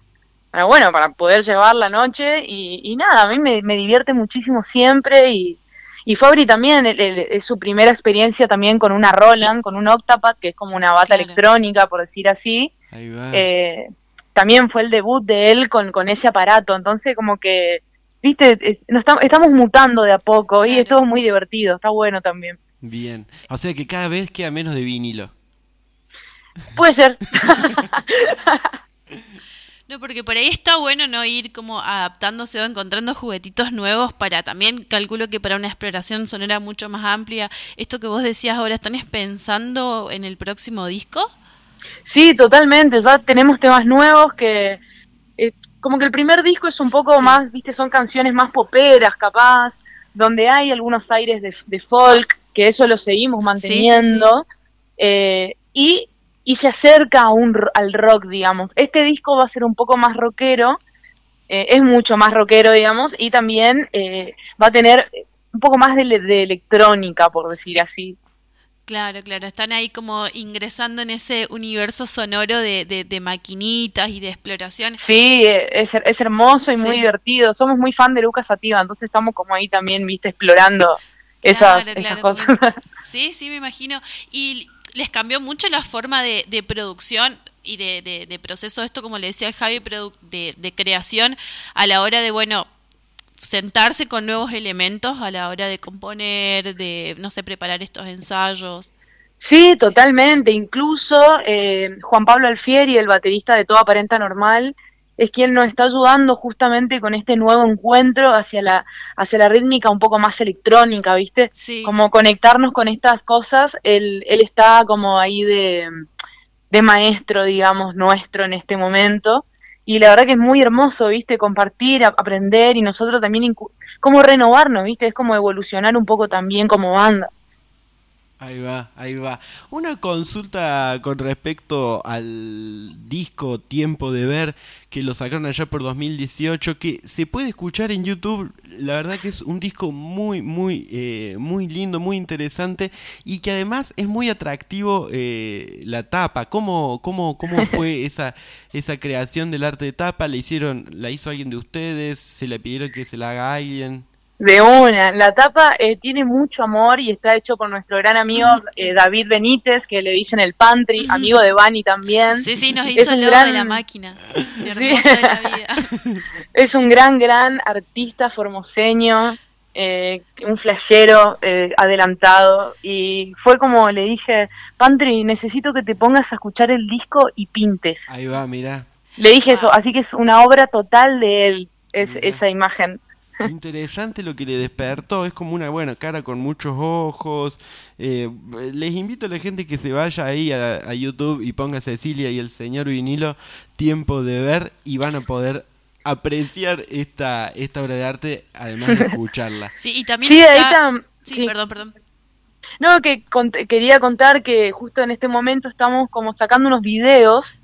para bueno, para poder llevar la noche. Y, y nada, a mí me, me divierte muchísimo siempre. Y, y Fabri también, él- él- es su primera experiencia también con una Roland, con un Octapad, que es como una bata electrónica, por decir así. Ahí va. Eh, también fue el debut de él con, con ese aparato. Entonces, como que, viste, es- nos tam- estamos mutando de a poco y es todo muy divertido. Está bueno también. Bien. O sea que cada vez queda menos de vinilo. Puede ser. <laughs> No, porque por ahí está bueno no ir como adaptándose o encontrando juguetitos nuevos para también, calculo que para una exploración sonora mucho más amplia. Esto que vos decías ahora, ¿están pensando en el próximo disco? Sí, totalmente. Ya tenemos temas nuevos que. eh, como que el primer disco es un poco más, viste, son canciones más poperas, capaz, donde hay algunos aires de, de folk, que eso lo seguimos manteniendo. eh, y, y se acerca a un, al rock, digamos. Este disco va a ser un poco más rockero, eh, es mucho más rockero, digamos, y también eh, va a tener un poco más de, de electrónica, por decir así. Claro, claro, están ahí como ingresando en ese universo sonoro de, de, de maquinitas y de exploración. Sí, eh, es, es hermoso y muy divertido. Somos muy fan de Lucas Sativa, entonces estamos como ahí también, viste, explorando esas, Claro, esas claro, cosas. <laughs> Sí, sí, me imagino. ¿Y les cambió mucho la forma de, de producción y de, de- de proceso, esto como le decía el Javi, de, de creación a la hora de, bueno, sentarse con nuevos elementos a la hora de componer, de, no sé, preparar estos ensayos? Sí, totalmente. Incluso eh, Juan Pablo Alfieri, el baterista de Toda Aparenta Normal, es quien nos está ayudando justamente con este nuevo encuentro hacia la, hacia la rítmica un poco más electrónica, ¿viste? Sí. Como conectarnos con estas cosas. Él, él está como ahí de, de maestro, digamos, nuestro en este momento. Y la verdad que es muy hermoso, ¿viste? Compartir, aprender y nosotros también, como renovarnos, ¿viste? Es como evolucionar un poco también como banda. Ahí va, ahí va. Una consulta con respecto al disco Tiempo de Ver que lo sacaron allá por 2018, que se puede escuchar en YouTube. La verdad que es un disco muy, muy, eh, muy lindo, muy interesante y que además es muy atractivo eh, la tapa. ¿Cómo, cómo, cómo <laughs> fue esa, esa creación del arte de tapa? ¿La hicieron, la hizo alguien de ustedes? ¿Se le pidieron que se la haga alguien? De una, la tapa eh, tiene mucho amor y está hecho por nuestro gran amigo eh, David Benítez, que le dicen el Pantry, amigo de Bani también. Sí, sí, nos Es hizo un el logo gran- de la máquina. <laughs> Sí. Hermoso de la vida. <laughs> Es un gran, gran artista formoseño, eh, un flashero eh, adelantado. Y fue como le dije, Pantry, necesito que te pongas a escuchar el disco y pintes. Ahí va, mirá. Le dije eso, así que es una obra total de él, es, esa imagen. Interesante lo que le despertó, es como una buena cara con muchos ojos. Eh, les invito a la gente que se vaya ahí a, a YouTube y ponga Cecilia y el señor vinilo tiempo de ver y van a poder apreciar esta, esta obra de arte además de escucharla. <laughs> Sí, y también Sí, está... ahí está- Sí, sí. perdón, perdón. No, que cont- quería contar que justo en este momento estamos como sacando unos videos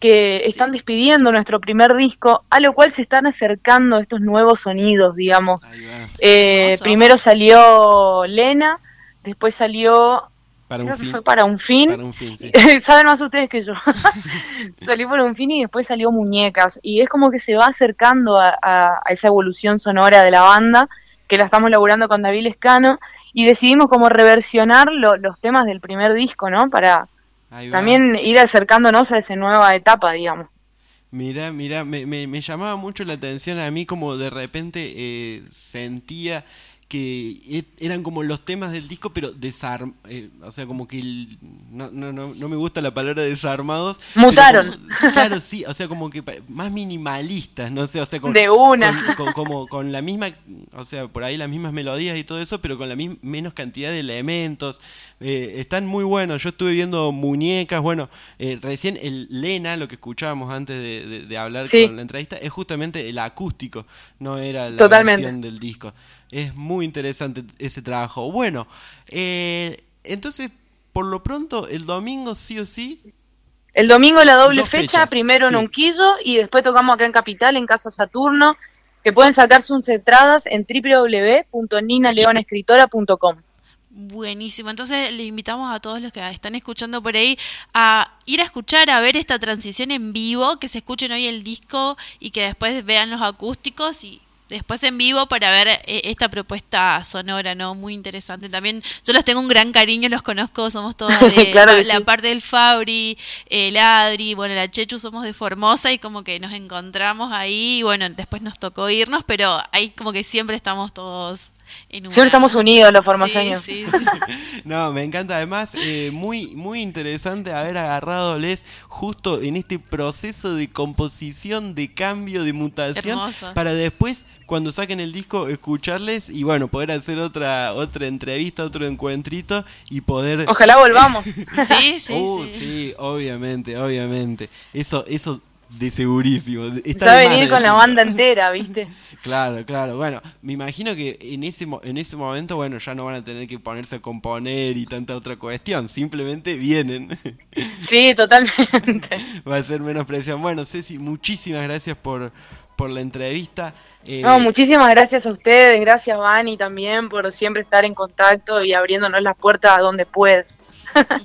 que están despidiendo nuestro primer disco, a lo cual se están acercando estos nuevos sonidos, digamos. Eh, primero salió Lena, después salió Para un que fin. fue para un fin. Para un fin, sí. <laughs> Saben más ustedes que yo. <laughs> salió por un fin y después salió Muñecas. Y es como que se va acercando a, a- a esa evolución sonora de la banda, que la estamos laburando con David Escano, y decidimos como reversionar lo- los temas del primer disco, ¿no? Para. También ir acercándonos a esa nueva etapa, digamos. Mira, mira, me, me, me llamaba mucho la atención a mí como de repente eh, sentía que eran como los temas del disco, pero desarm, eh, o sea, como que el- no, no, no, no me gusta la palabra desarmados. Mutaron. como- <laughs> claro, sí, o sea, como que más minimalistas, no sé, o sea, con, De una. con- con- como con la misma, o sea, por ahí las mismas melodías y todo eso, pero con la mis- menos cantidad de elementos. Eh, están muy buenos. Yo estuve viendo muñecas, bueno, eh, recién el Lena, lo que escuchábamos antes de, de- de hablar Sí. con la entrevista, es justamente el acústico, no era la Totalmente. versión del disco. Es muy interesante ese trabajo. Bueno, eh, entonces, por lo pronto, el domingo sí o sí El domingo la doble fecha, fechas, primero en sí. Unquillo y después tocamos acá en Capital, en Casa Saturno, que pueden sacar sus entradas en www.ninaleonescritora.com. Buenísimo, entonces le invitamos a todos los que están escuchando por ahí a ir a escuchar, a ver esta transición en vivo, que se escuchen hoy el disco y que después vean los acústicos y después en vivo para ver eh, esta propuesta sonora, ¿no? Muy interesante. También yo los tengo un gran cariño, los conozco, somos todos <laughs> de Claro la, la parte del Fabri, el Adri, bueno, la Chechu somos de Formosa y como que nos encontramos ahí y bueno, después nos tocó irnos, pero ahí como que siempre estamos todos Siempre estamos unidos los formoseños. Sí, sí, <laughs> sí. No, me encanta. Además, eh, muy, muy interesante haber agarrado Les justo en este proceso de composición, de cambio, de mutación, Hermoso. para después, cuando saquen el disco, escucharles y bueno, poder hacer otra, otra entrevista, otro encuentrito y poder. Ojalá volvamos. <laughs> Sí, sí, Uh, sí. sí, obviamente, obviamente. Eso, eso de segurísimo. Está Ya venir con la banda entera, ¿viste? <laughs> Claro, claro. Bueno, me imagino que en ese, mo- en ese momento, bueno, ya no van a tener que ponerse a componer y tanta otra cuestión. Simplemente vienen. <laughs> Sí, totalmente. Va a ser menos presión. Bueno, Ceci, muchísimas gracias por, por la entrevista. Eh, No, muchísimas gracias a ustedes, gracias Vani también por siempre estar en contacto y abriéndonos las puertas a donde puedes. <laughs>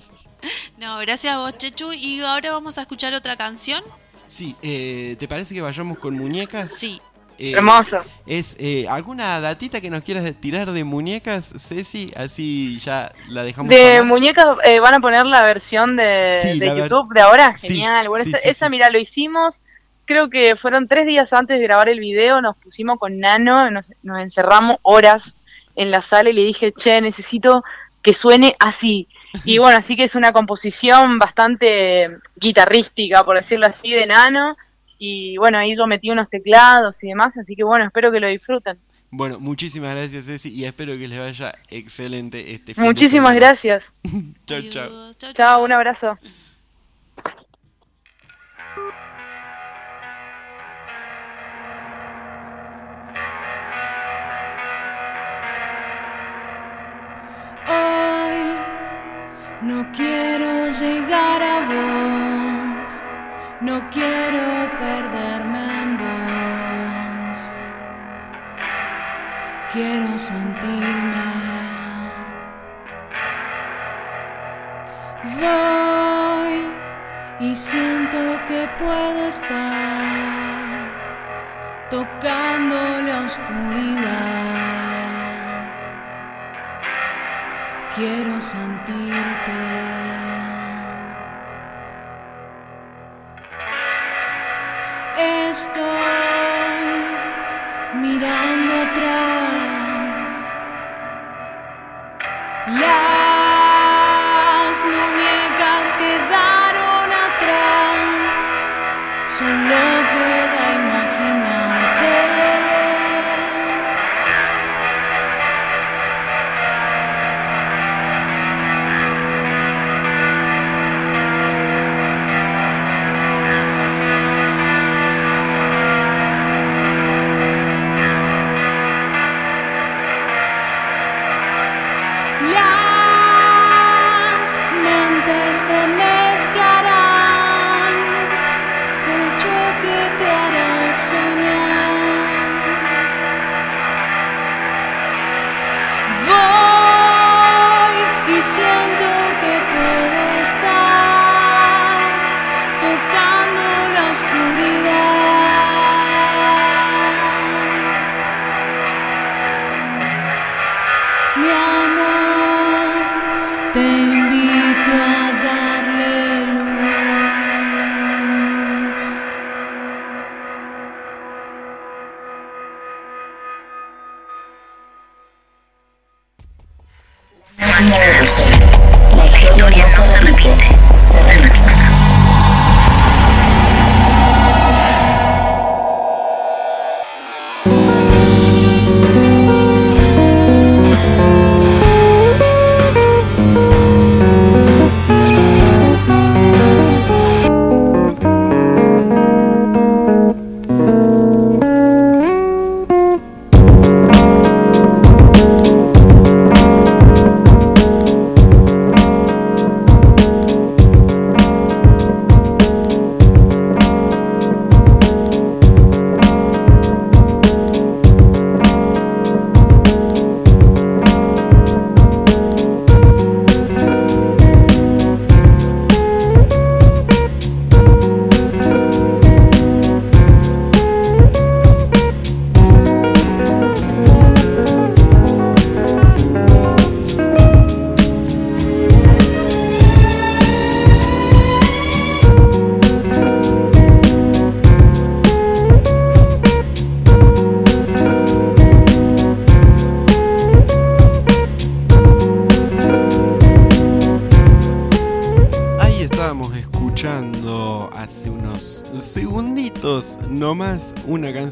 No, gracias a vos, Chechu. Y ahora vamos a escuchar otra canción. Sí, eh, ¿te parece que vayamos con muñecas? Sí. Eh, Hermoso. Es eh, alguna datita que nos quieras tirar de muñecas, Ceci, así ya la dejamos. De sonar? muñecas eh, van a poner la versión de, Sí, de la ver- YouTube de ahora. Sí, Genial. Bueno, sí, esa, mira, lo hicimos. Creo que fueron tres días antes de grabar el video. Nos pusimos con Nano, nos, nos encerramos horas en la sala y le dije, che, necesito que suene así. Y <laughs> bueno, así que es una composición bastante guitarrística, por decirlo así, de Nano. Y bueno, ahí yo metí unos teclados y demás, así que bueno, espero que lo disfruten. Bueno, muchísimas gracias, Ceci, y espero que les vaya excelente este fin Muchísimas gracias. <laughs> Chau, chau. Adiós. Chau, Chao, un abrazo. Hoy no quiero llegar a vos, no quiero perderme en vos. Quiero sentirme. Voy y siento que puedo estar tocando la oscuridad. Quiero sentirte. Solo Voy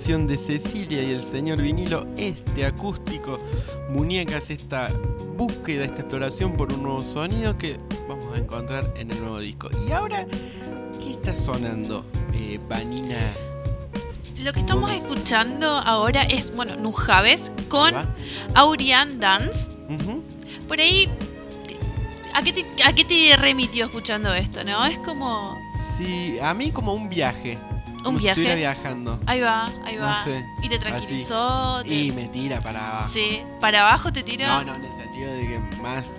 canción de Cecilia y el señor vinilo, este acústico, muñecas, esta búsqueda, esta exploración por un nuevo sonido que vamos a encontrar en el nuevo disco. Y ahora, ¿qué está sonando, eh, Vanina? Lo que estamos escuchando ahora es, bueno, Nujaves con Aurian Dance. Por ahí, ¿a qué, te, ¿a qué te remitió escuchando esto, no? Es como... Sí, a mí como un viaje. Como si viaje? estuviera viajando. Ahí va, ahí No va. sé, Y te tranquilizó. así. te- Y me tira para abajo. Sí, para abajo te tira No, no, en el sentido de que más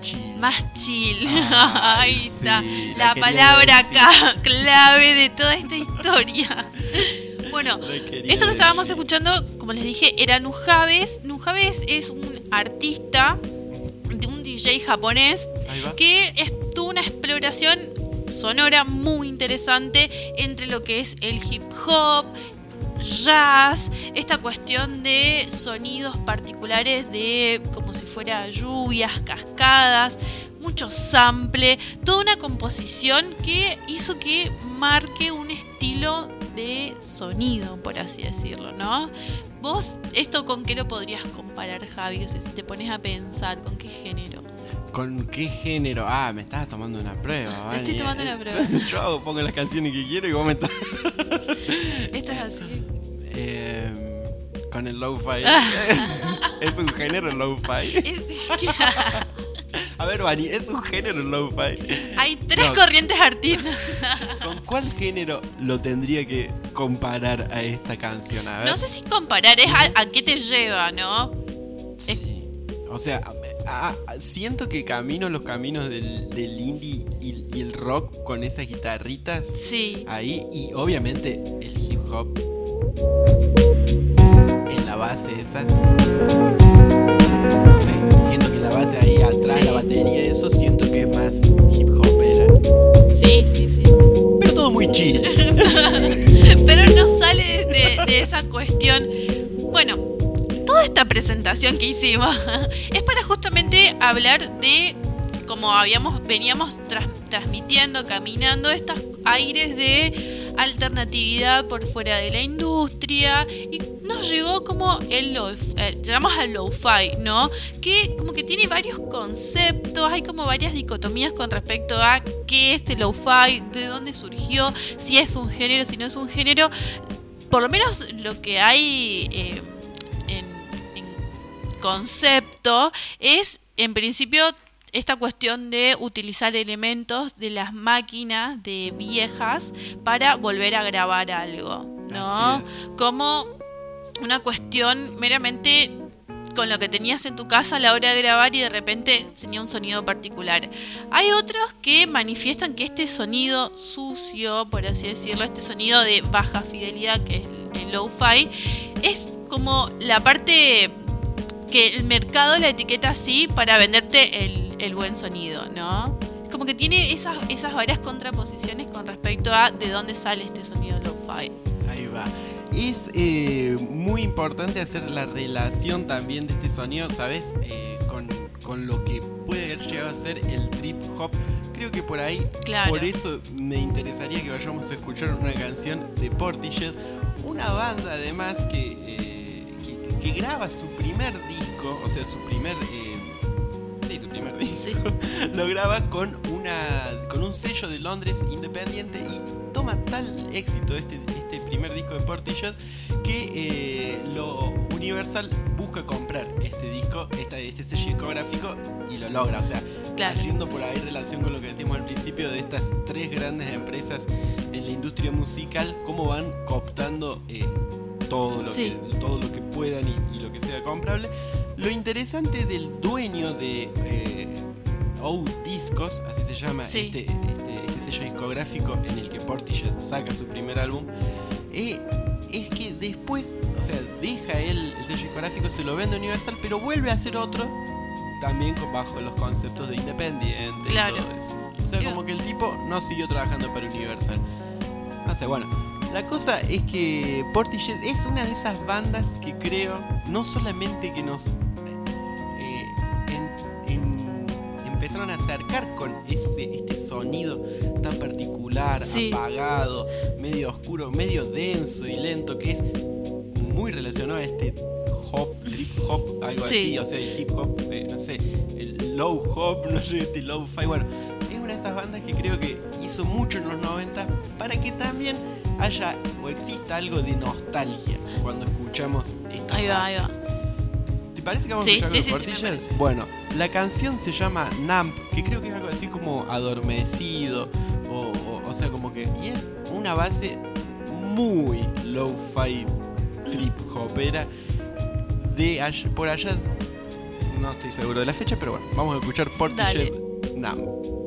chill. más chill. Ah, <laughs> Ahí sí, está. la La palabra decir. <laughs> clave de toda esta historia. <laughs> Bueno, esto que estábamos decir. escuchando, como les dije, era Nujaves. Nujaves es un artista, de un DJ japonés, que es- tuvo una exploración sonora muy interesante entre lo que es el hip hop, jazz, esta cuestión de sonidos particulares de como si fuera lluvias, cascadas, mucho sample, toda una composición que hizo que marque un estilo de sonido, por así decirlo, ¿no? Vos, ¿esto con qué lo podrías comparar, Javi? O si te pones a pensar, ¿con qué género? ¿Con qué género? Ah, me estabas tomando una prueba, <laughs> Te estoy tomando una prueba. <laughs> Yo hago- pongo las canciones que quiero y vos me estás. <laughs> Esto es así. Eh, con el lo-fi. es un género el lo-fi. A ver, Vani, es un género el lo-fi. Hay tres No. corrientes artistas. ¿Con cuál género lo tendría que comparar a esta canción? A ver. No sé si comparar, es a, a qué te lleva, ¿no? Es- O sea, a- a- siento que camino los caminos del, del indie y, y el rock con esas guitarritas sí. ahí y obviamente el hip hop en la base esa. No sé, siento que la base ahí atrás, Sí. la batería, eso siento que es más hip hopera. Sí, sí, sí. Pero todo muy chill. <laughs> Pero no sale de, de esa cuestión. Bueno, toda esta presentación que hicimos <laughs> es para justamente hablar de, como habíamos, veníamos transmitiendo, caminando, estos aires de alternatividad por fuera de la industria y nos llegó como el lo eh, llamamos al lo-fi, ¿no? Que como que tiene varios conceptos, hay como varias dicotomías con respecto a qué es el lo-fi, de dónde surgió, si es un género, si no es un género. Por lo menos lo que hay eh, concepto es, en principio, esta cuestión de utilizar elementos de las máquinas de viejas para volver a grabar algo, ¿no? Como una cuestión meramente con lo que tenías en tu casa a la hora de grabar y de repente tenía un sonido particular. Hay otros que manifiestan que este sonido sucio, por así decirlo, este sonido de baja fidelidad que es el, el lo-fi, es como la parte que el mercado la etiqueta así para venderte el, el buen sonido, ¿no? Como que tiene esas, esas varias contraposiciones con respecto a de dónde sale este sonido lo-fi. Ahí va. Es eh, muy importante hacer la relación también de este sonido, ¿sabes? Eh, con, con lo que puede haber llegado a ser el trip hop. Creo que por ahí, Claro. por eso me interesaría que vayamos a escuchar una canción de Portishead, una banda además que, eh, que, graba su primer disco, o sea, su primer... eh, sí, su primer disco. <laughs> Lo graba con, una, con un sello de Londres independiente y toma tal éxito este, este primer disco de Portishead que eh, lo Universal busca comprar este disco, esta, este sello discográfico y lo logra. O sea, Claro. haciendo por ahí relación con lo que decíamos al principio de estas tres grandes empresas en la industria musical, cómo van cooptando eh, todo, lo Sí. que, todo lo que puedan y, y lo que sea comprable. Lo interesante del dueño de eh, O Discos, así se llama Sí. este, este, este sello discográfico en el que Portishead saca su primer álbum, eh, es que después, o sea, deja él el sello discográfico, se lo vende a Universal, pero vuelve a hacer otro también bajo los conceptos de independiente Claro. y todo eso. O sea, como que el tipo no siguió trabajando para Universal. No sé, bueno. La cosa es que Portishead es una de esas bandas que creo no solamente que nos eh, en- en- empezaron a acercar con ese este sonido tan particular, Sí. apagado, medio oscuro, medio denso y lento, que es muy relacionado a este hop, trip hop, algo Sí. así, o sea, el hip hop, eh, no sé, el low hop, <laughs> no sé, este low fi, bueno, es una de esas bandas que creo que hizo mucho en los 90 para que también haya o exista algo de nostalgia cuando escuchamos estas Ahí va, ahí va. ¿Te parece que vamos Sí, a escuchar sí, los sí, sí? Bueno, la canción se llama Numb, que creo que es algo así como adormecido, o, o- o sea, como que. Y es una base muy low-fi trip hopera de por allá. No estoy seguro de la fecha, pero bueno, vamos a escuchar Portishead Numb.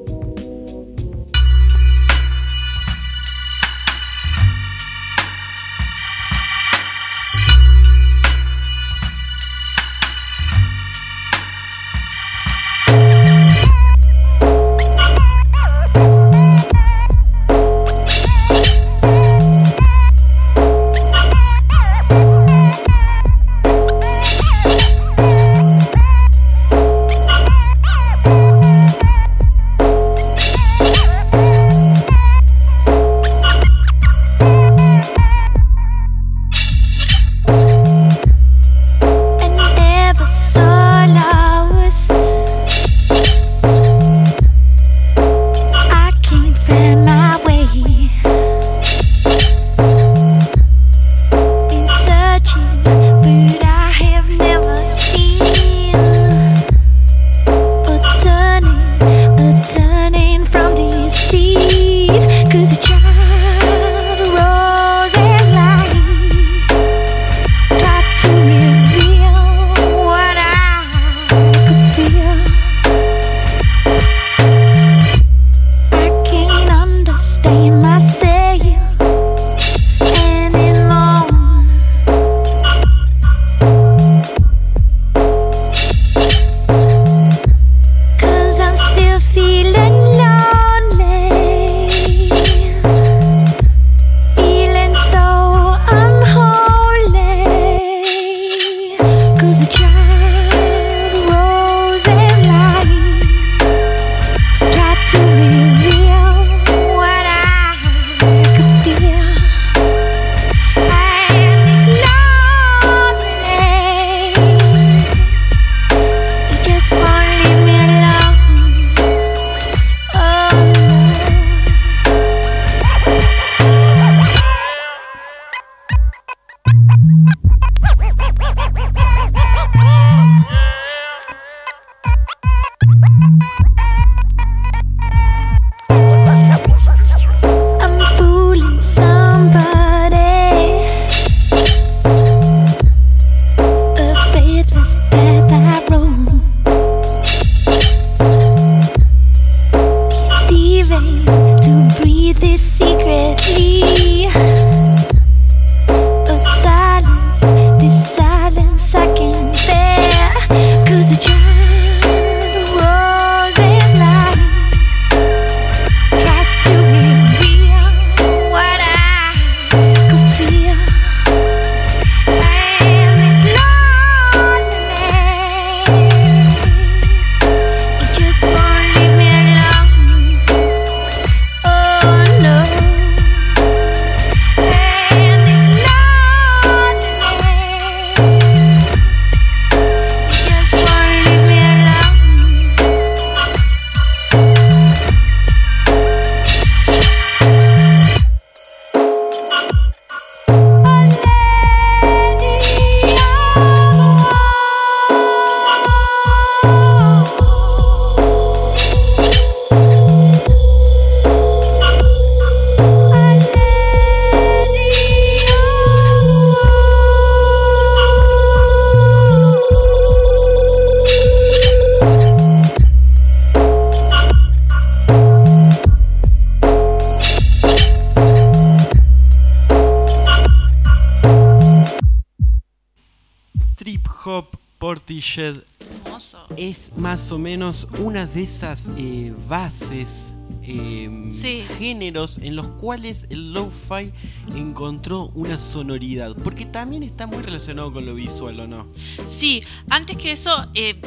Hermoso. es más o menos una de esas eh, bases, eh, Sí. géneros en los cuales el lo-fi encontró una sonoridad. Porque también está muy relacionado con lo visual, ¿o no? Sí, antes que eso, eh,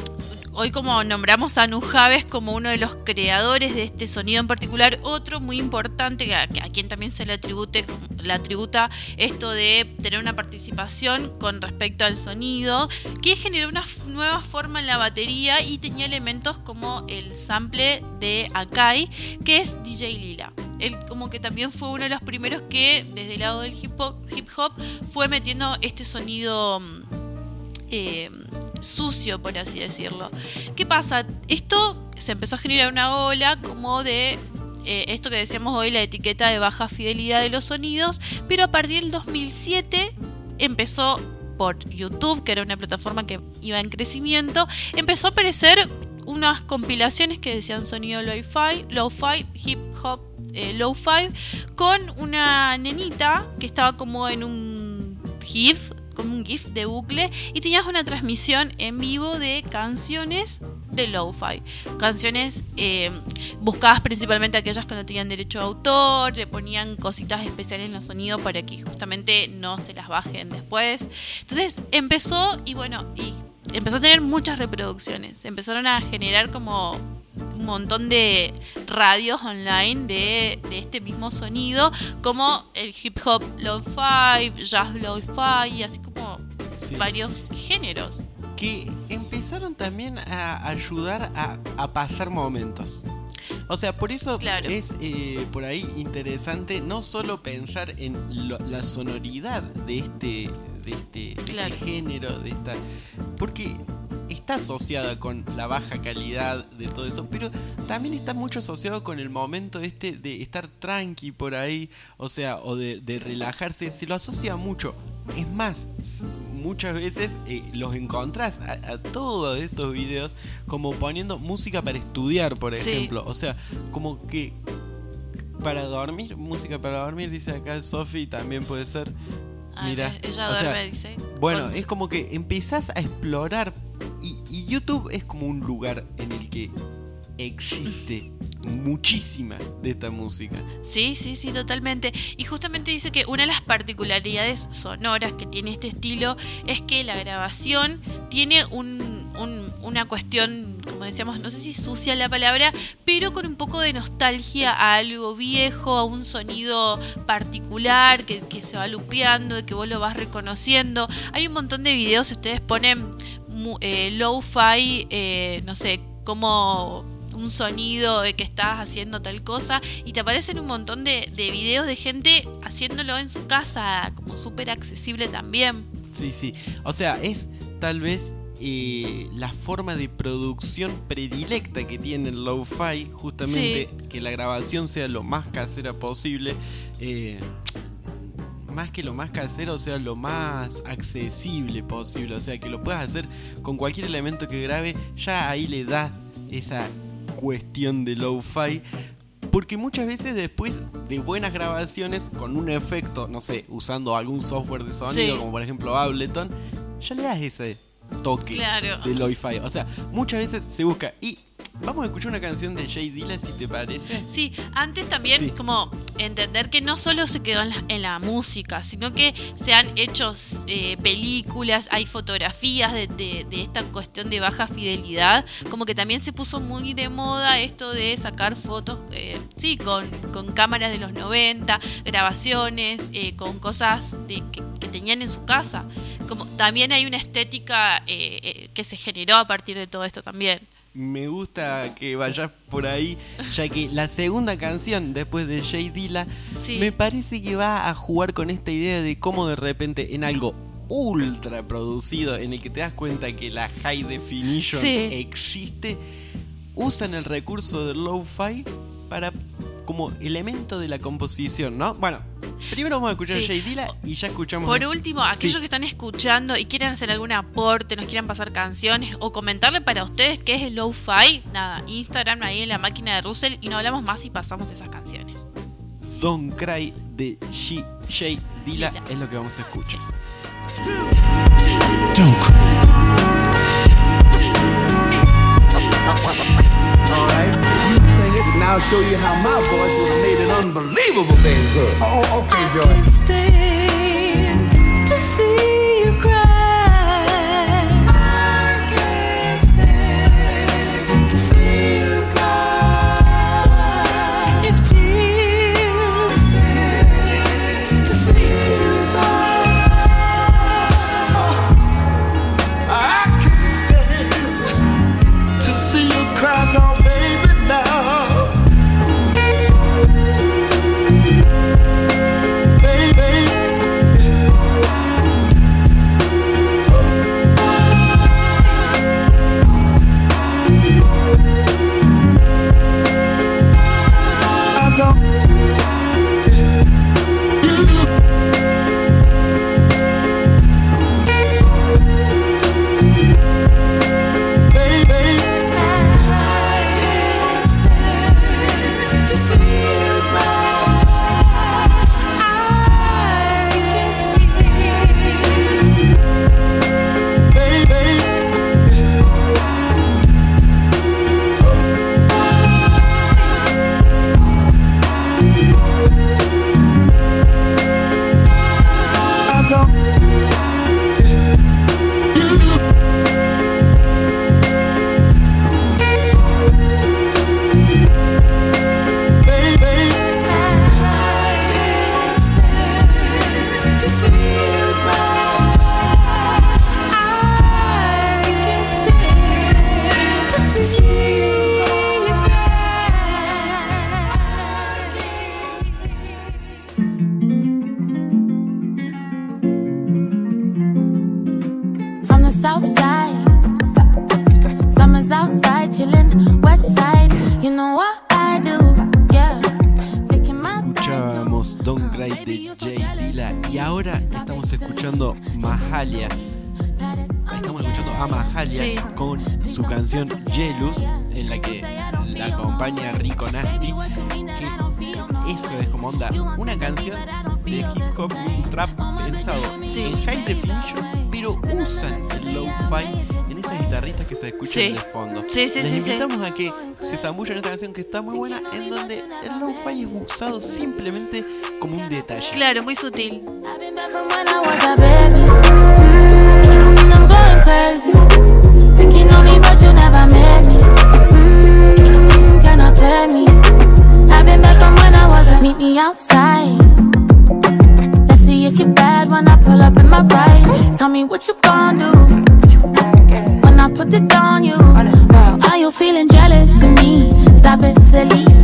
hoy como nombramos a Nujaves como uno de los creadores de este sonido en particular, otro muy importante que a, a quien también se le, atribute, le atributa esto de tener una participación con respecto al sonido, que generó una nueva forma en la batería y tenía elementos como el sample de Akai, que es DJ Lila. Él como que también fue uno de los primeros que desde el lado del hip hop, hip hop fue metiendo este sonido mm, eh, sucio, por así decirlo. ¿Qué pasa? Esto se empezó a generar una ola como de eh, esto que decíamos hoy, la etiqueta de baja fidelidad de los sonidos, pero a partir del 2007 empezó por YouTube, que era una plataforma que iba en crecimiento, empezó a aparecer unas compilaciones que decían sonido lo-fi, lo-fi, hip hop, eh, lo-fi, con una nenita que estaba como en un GIF, como un GIF de bucle, y tenías una transmisión en vivo de canciones de lo-fi. Canciones eh, buscadas principalmente aquellas que no tenían derecho de autor, le ponían cositas especiales en los sonidos para que justamente no se las bajen después. Entonces empezó y bueno, y empezó a tener muchas reproducciones. Empezaron a generar como un montón de radios online de, de este mismo sonido, como el hip hop lo-fi, jazz lo-fi, así como Sí. varios géneros. Que empezaron también a ayudar a, a pasar momentos. O sea, por eso es eh, por ahí interesante no solo pensar en lo- la sonoridad de este, de este, de este género, de esta. Porque está asociada con la baja calidad de todo eso, pero también está mucho asociado con el momento este de estar tranqui por ahí, o sea, o de, de relajarse, se lo asocia mucho. Es más, muchas veces eh, los encontrás a, a todos estos videos como poniendo música para estudiar, por Sí. ejemplo. O sea, como que para dormir, música para dormir, dice acá Sofi, también puede ser. Ah, Mira, ella o sea, duerme, dice. Bueno, es como que empezás a explorar YouTube es como un lugar en el que existe muchísima de esta música. Sí, sí, sí, totalmente. Y justamente dice que una de las particularidades sonoras que tiene este estilo es que la grabación tiene un, un- una cuestión, como decíamos, no sé si sucia la palabra, pero con un poco de nostalgia a algo viejo, a un sonido particular que, se va lupeando, que vos lo vas reconociendo. Hay un montón de videos, si ustedes ponen eh, low-fi, eh, no sé, como un sonido de que estás haciendo tal cosa y te aparecen un montón de, de videos de gente haciéndolo en su casa, como súper accesible también. Sí, sí. O sea, es tal vez eh, la forma de producción predilecta que tiene el lo-fi, justamente que la grabación sea lo más casera posible. eh, más que lo más casero, o sea, lo más accesible posible. O sea, que lo puedas hacer con cualquier elemento que grabe, ya ahí le das esa cuestión de lo-fi. Porque muchas veces después de buenas grabaciones con un efecto, no sé, usando algún software de sonido, Sí. como por ejemplo Ableton, ya le das ese toque Claro. de lo-fi. O sea, muchas veces se busca. Y vamos a escuchar una canción de Jay Dilla, si te parece. Sí, antes también Sí. como entender que no solo se quedó en la, en la música, sino que se han hecho eh, películas, hay fotografías de, de- de esta cuestión de baja fidelidad, como que también se puso muy de moda esto de sacar fotos, eh, sí, con, con cámaras de los 90, grabaciones, eh, con cosas de, que, que tenían en su casa. Como también hay una estética eh, eh, que se generó a partir de todo esto también. Me gusta que vayas por ahí, ya que la segunda canción después de Jay Dilla Sí. me parece que va a jugar con esta idea de cómo de repente en algo ultra producido en el que te das cuenta que la high definition Sí. existe, usan el recurso del lo-fi para como elemento de la composición, ¿no? Bueno, primero vamos a escuchar Sí. a Jay Dilla y ya escuchamos Por último, aquellos Sí. que están escuchando y quieren hacer algún aporte, nos quieran pasar canciones o comentarle para ustedes qué es el lo-fi, nada, Instagram ahí en la máquina de Russell y no hablamos más y pasamos esas canciones. Don't Cry de G- Jay Dilla es lo que vamos a escuchar. Sing it, and I'll show you how my voice have made an unbelievable thing good. Oh, okay, Joy. Rico Nasty. Que eso es como onda, una canción de hip hop, un trap pensado en high definition, pero usan el lo-fi en esas guitarristas que se escuchan Sí. de fondo. Sí, sí, Les sí, sí. invitamos a que se zambullan en esta canción que está muy buena, en donde el lo-fi es usado simplemente como un detalle. Claro, muy sutil. Play me. I've been back from when I was a meet me outside. Let's see if you're bad when I pull up in my ride. Tell me what you gon' do when I put it on you. Well, are you feeling jealous of me? Stop it, silly.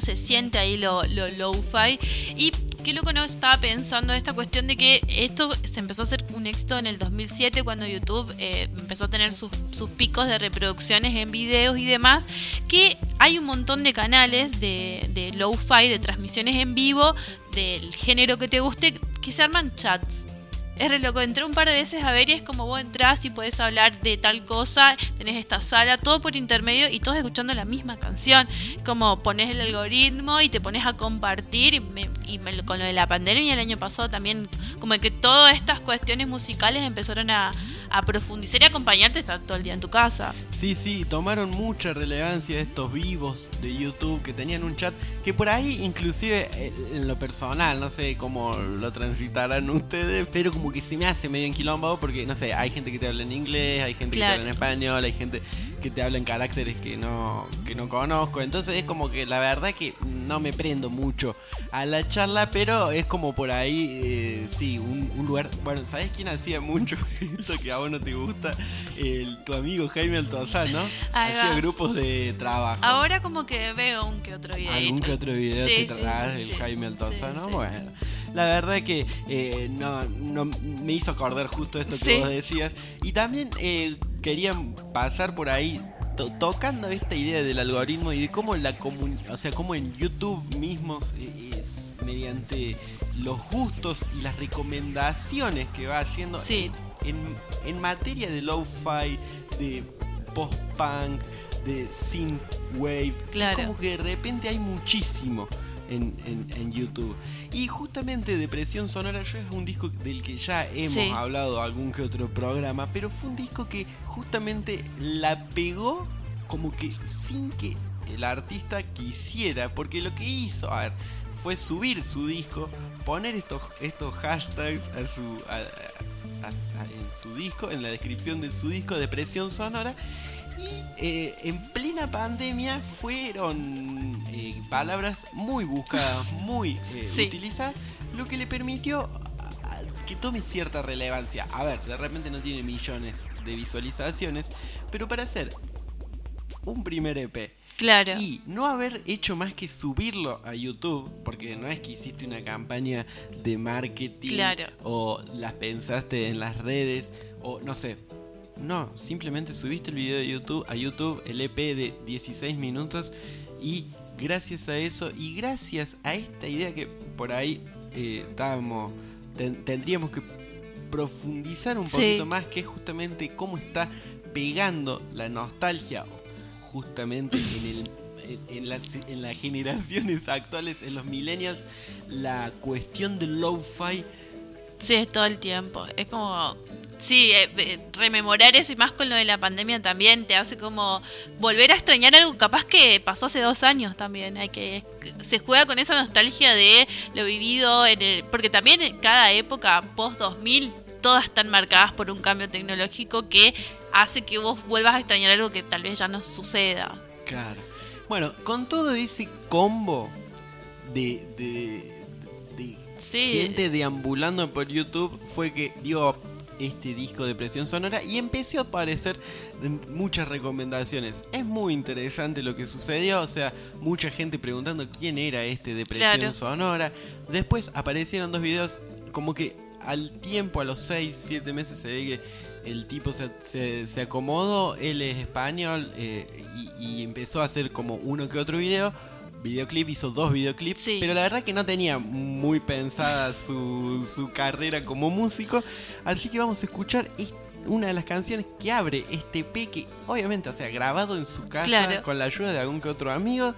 Se siente ahí lo, lo low-fi. Y qué loco no estaba pensando esta cuestión de que esto se empezó a hacer un éxito en el 2007 cuando YouTube eh, empezó a tener sus, sus picos de reproducciones en videos y demás, que hay un montón de canales de, de low-fi, de transmisiones en vivo, del género que te guste, que se arman chats. Es re loco, entré un par de veces a ver y es como vos entrás y podés hablar de tal cosa, tenés esta sala, todo por intermedio y todos escuchando la misma canción. Como pones el algoritmo y te pones a compartir y, me- y me- con lo de la pandemia el año pasado también, como que todas estas cuestiones musicales empezaron a, a profundizar y acompañarte estar todo el día en tu casa. Sí, sí, tomaron mucha relevancia estos vivos de YouTube que tenían un chat que por ahí inclusive eh, en lo personal, no sé cómo lo transitarán <laughs> ustedes, pero como que se me hace medio enquilombado porque, no sé, hay gente que te habla en inglés, hay gente Claro. que te habla en español, hay gente que te habla en caracteres que no, que no conozco, entonces es como que la verdad que no me prendo mucho a la charla, pero es como por ahí, eh, sí, un, un lugar, bueno, ¿sabes quién hacía mucho <laughs> esto que a vos no te gusta? El, tu amigo Jaime Altozano, ¿no? Ahí Hacía va. grupos de trabajo. Ahora como que veo un que otro video. Algún que otro video Sí, que sí, del Jaime Altozano, bueno. La verdad que eh, no, no- me hizo acordar justo esto que vos decías. Y también eh, quería pasar por ahí to- tocando esta idea del algoritmo y de cómo la comun o sea, cómo en YouTube mismos es mediante los gustos y las recomendaciones que va haciendo Sí. En, en materia de lo-fi, de post-punk, de synthwave, Claro. como que de repente hay muchísimo en, en- en YouTube. Y justamente Depresión Sonora ya es un disco del que ya hemos Sí. hablado algún que otro programa, pero fue un disco que justamente la pegó como que sin que el artista quisiera, porque lo que hizo, a ver, fue subir su disco, poner estos, estos hashtags a su, a- en su disco, en la descripción de su disco, Depresión Sonora, y eh, en plena pandemia fueron eh, palabras muy buscadas, muy eh, Sí. utilizadas, lo que le permitió que tome cierta relevancia. A ver, de repente no tiene millones de visualizaciones, pero para hacer un primer EP Claro. y no haber hecho más que subirlo a YouTube, porque no es que hiciste una campaña de marketing Claro. o las pensaste en las redes o no sé. No, simplemente subiste el video de YouTube a YouTube, el EP de 16 minutos y gracias a eso y gracias a esta idea que por ahí eh, estábamos ten- tendríamos que profundizar un Sí. poquito más que es justamente cómo está pegando la nostalgia justamente en el en, las, en las generaciones actuales, en los millennials, la cuestión del lo-fi Sí, es todo el tiempo. Es como. Sí, eh, eh, rememorar eso y más con lo de la pandemia también te hace como volver a extrañar algo capaz que pasó hace dos años también. Hay que se juega con esa nostalgia de lo vivido en el, porque también cada época post 2000 todas están marcadas por un cambio tecnológico que hace que vos vuelvas a extrañar algo que tal vez ya no suceda. Claro. Bueno, con todo ese combo de, de, de Sí. gente deambulando por YouTube fue que dio este disco de presión sonora y empezó a aparecer muchas recomendaciones. Es muy interesante lo que sucedió, o sea, mucha gente preguntando quién era este de presión Claro. sonora. Después aparecieron dos videos como que al tiempo, a los 6, 7 meses se ve que el tipo se, se- se acomodó, él es español eh, y, y empezó a hacer como uno que otro video. Videoclip, hizo dos videoclips, pero la verdad que no tenía muy pensada su, su carrera como músico. Así que vamos a escuchar es- una de las canciones que abre este EP que obviamente, o sea, grabado en su casa Claro. con la ayuda de algún que otro amigo,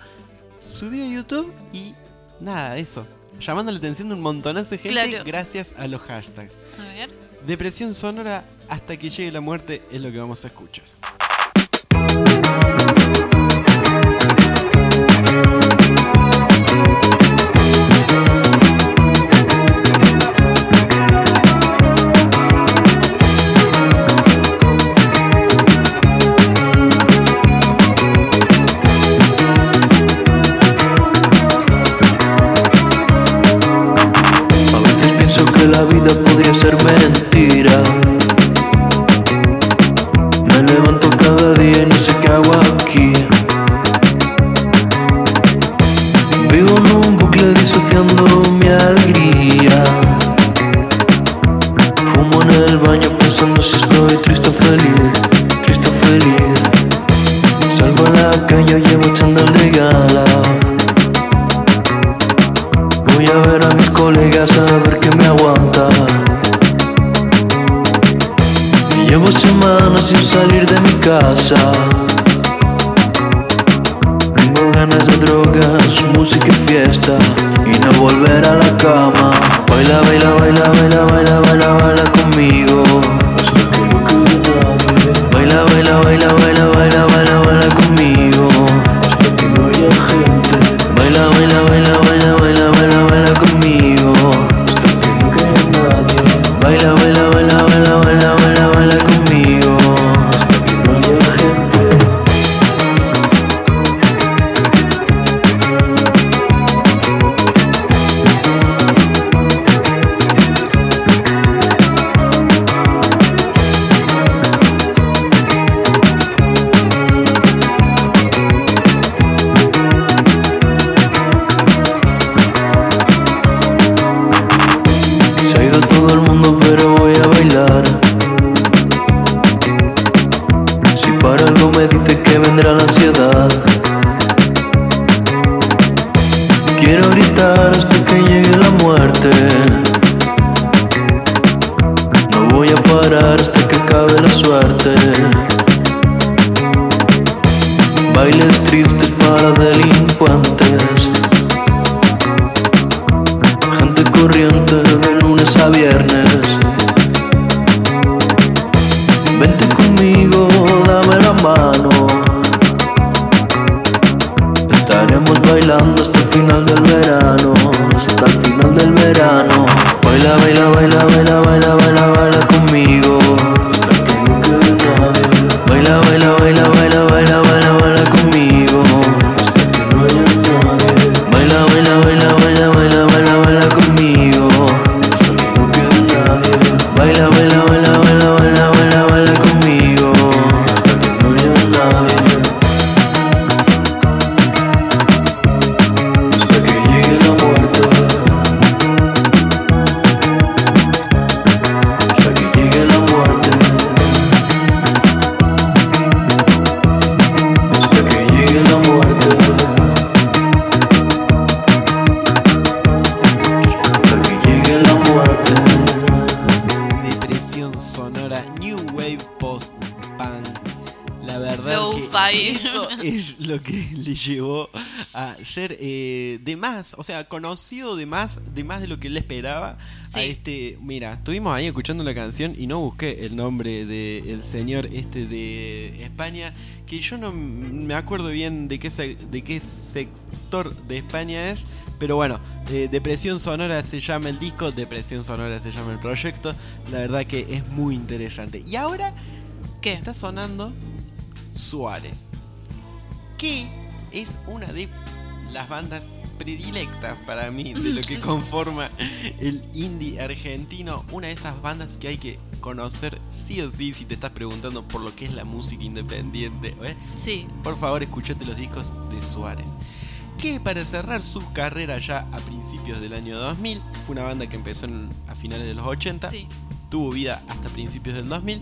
subido a YouTube y nada, eso. Llamando la atención de un montonazo de gente Claro. gracias a los hashtags. A ver. Depresión sonora hasta que llegue la muerte es lo que vamos a escuchar. Ser eh, de más, o sea, conoció de más, de más de lo que él esperaba. A este, mira, estuvimos ahí escuchando la canción y no busqué el nombre del señor este de España, que yo no me acuerdo bien de qué se- de qué sector de España es. Pero bueno, eh, Depresión Sonora se llama el disco, Depresión Sonora se llama el proyecto. La verdad que es muy interesante. Y ahora ¿Qué? está sonando Suárez, que es una de las bandas predilectas para mí de lo que <laughs> conforma el indie argentino. Una de esas bandas que hay que conocer sí o sí si te estás preguntando por lo que es la música independiente. ¿eh? Sí. Por favor, escúchate los discos de Suárez. Que para cerrar su carrera ya a principios del año 2000, fue una banda que empezó en- a finales de los 80, Sí. tuvo vida hasta principios del 2000.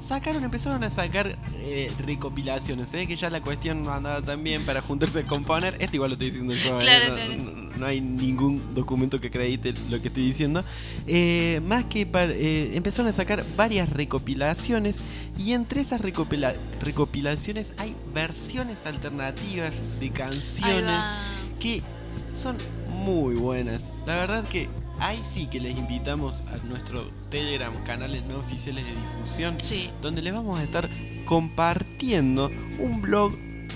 Sacaron, empezaron a sacar eh, recopilaciones. Se ve que ya la cuestión no andaba tan bien para juntarse a componer. Esto igual lo estoy diciendo yo. ¿eh? Claro, no, claro. no- no hay ningún documento que acredite lo que estoy diciendo. Eh, más que para, eh, empezaron a sacar varias recopilaciones. Y entre esas recopila- recopilaciones hay versiones alternativas de canciones que son muy buenas. La verdad que ahí sí que les invitamos a nuestro Telegram, canales no oficiales de difusión, donde les vamos a estar compartiendo un blog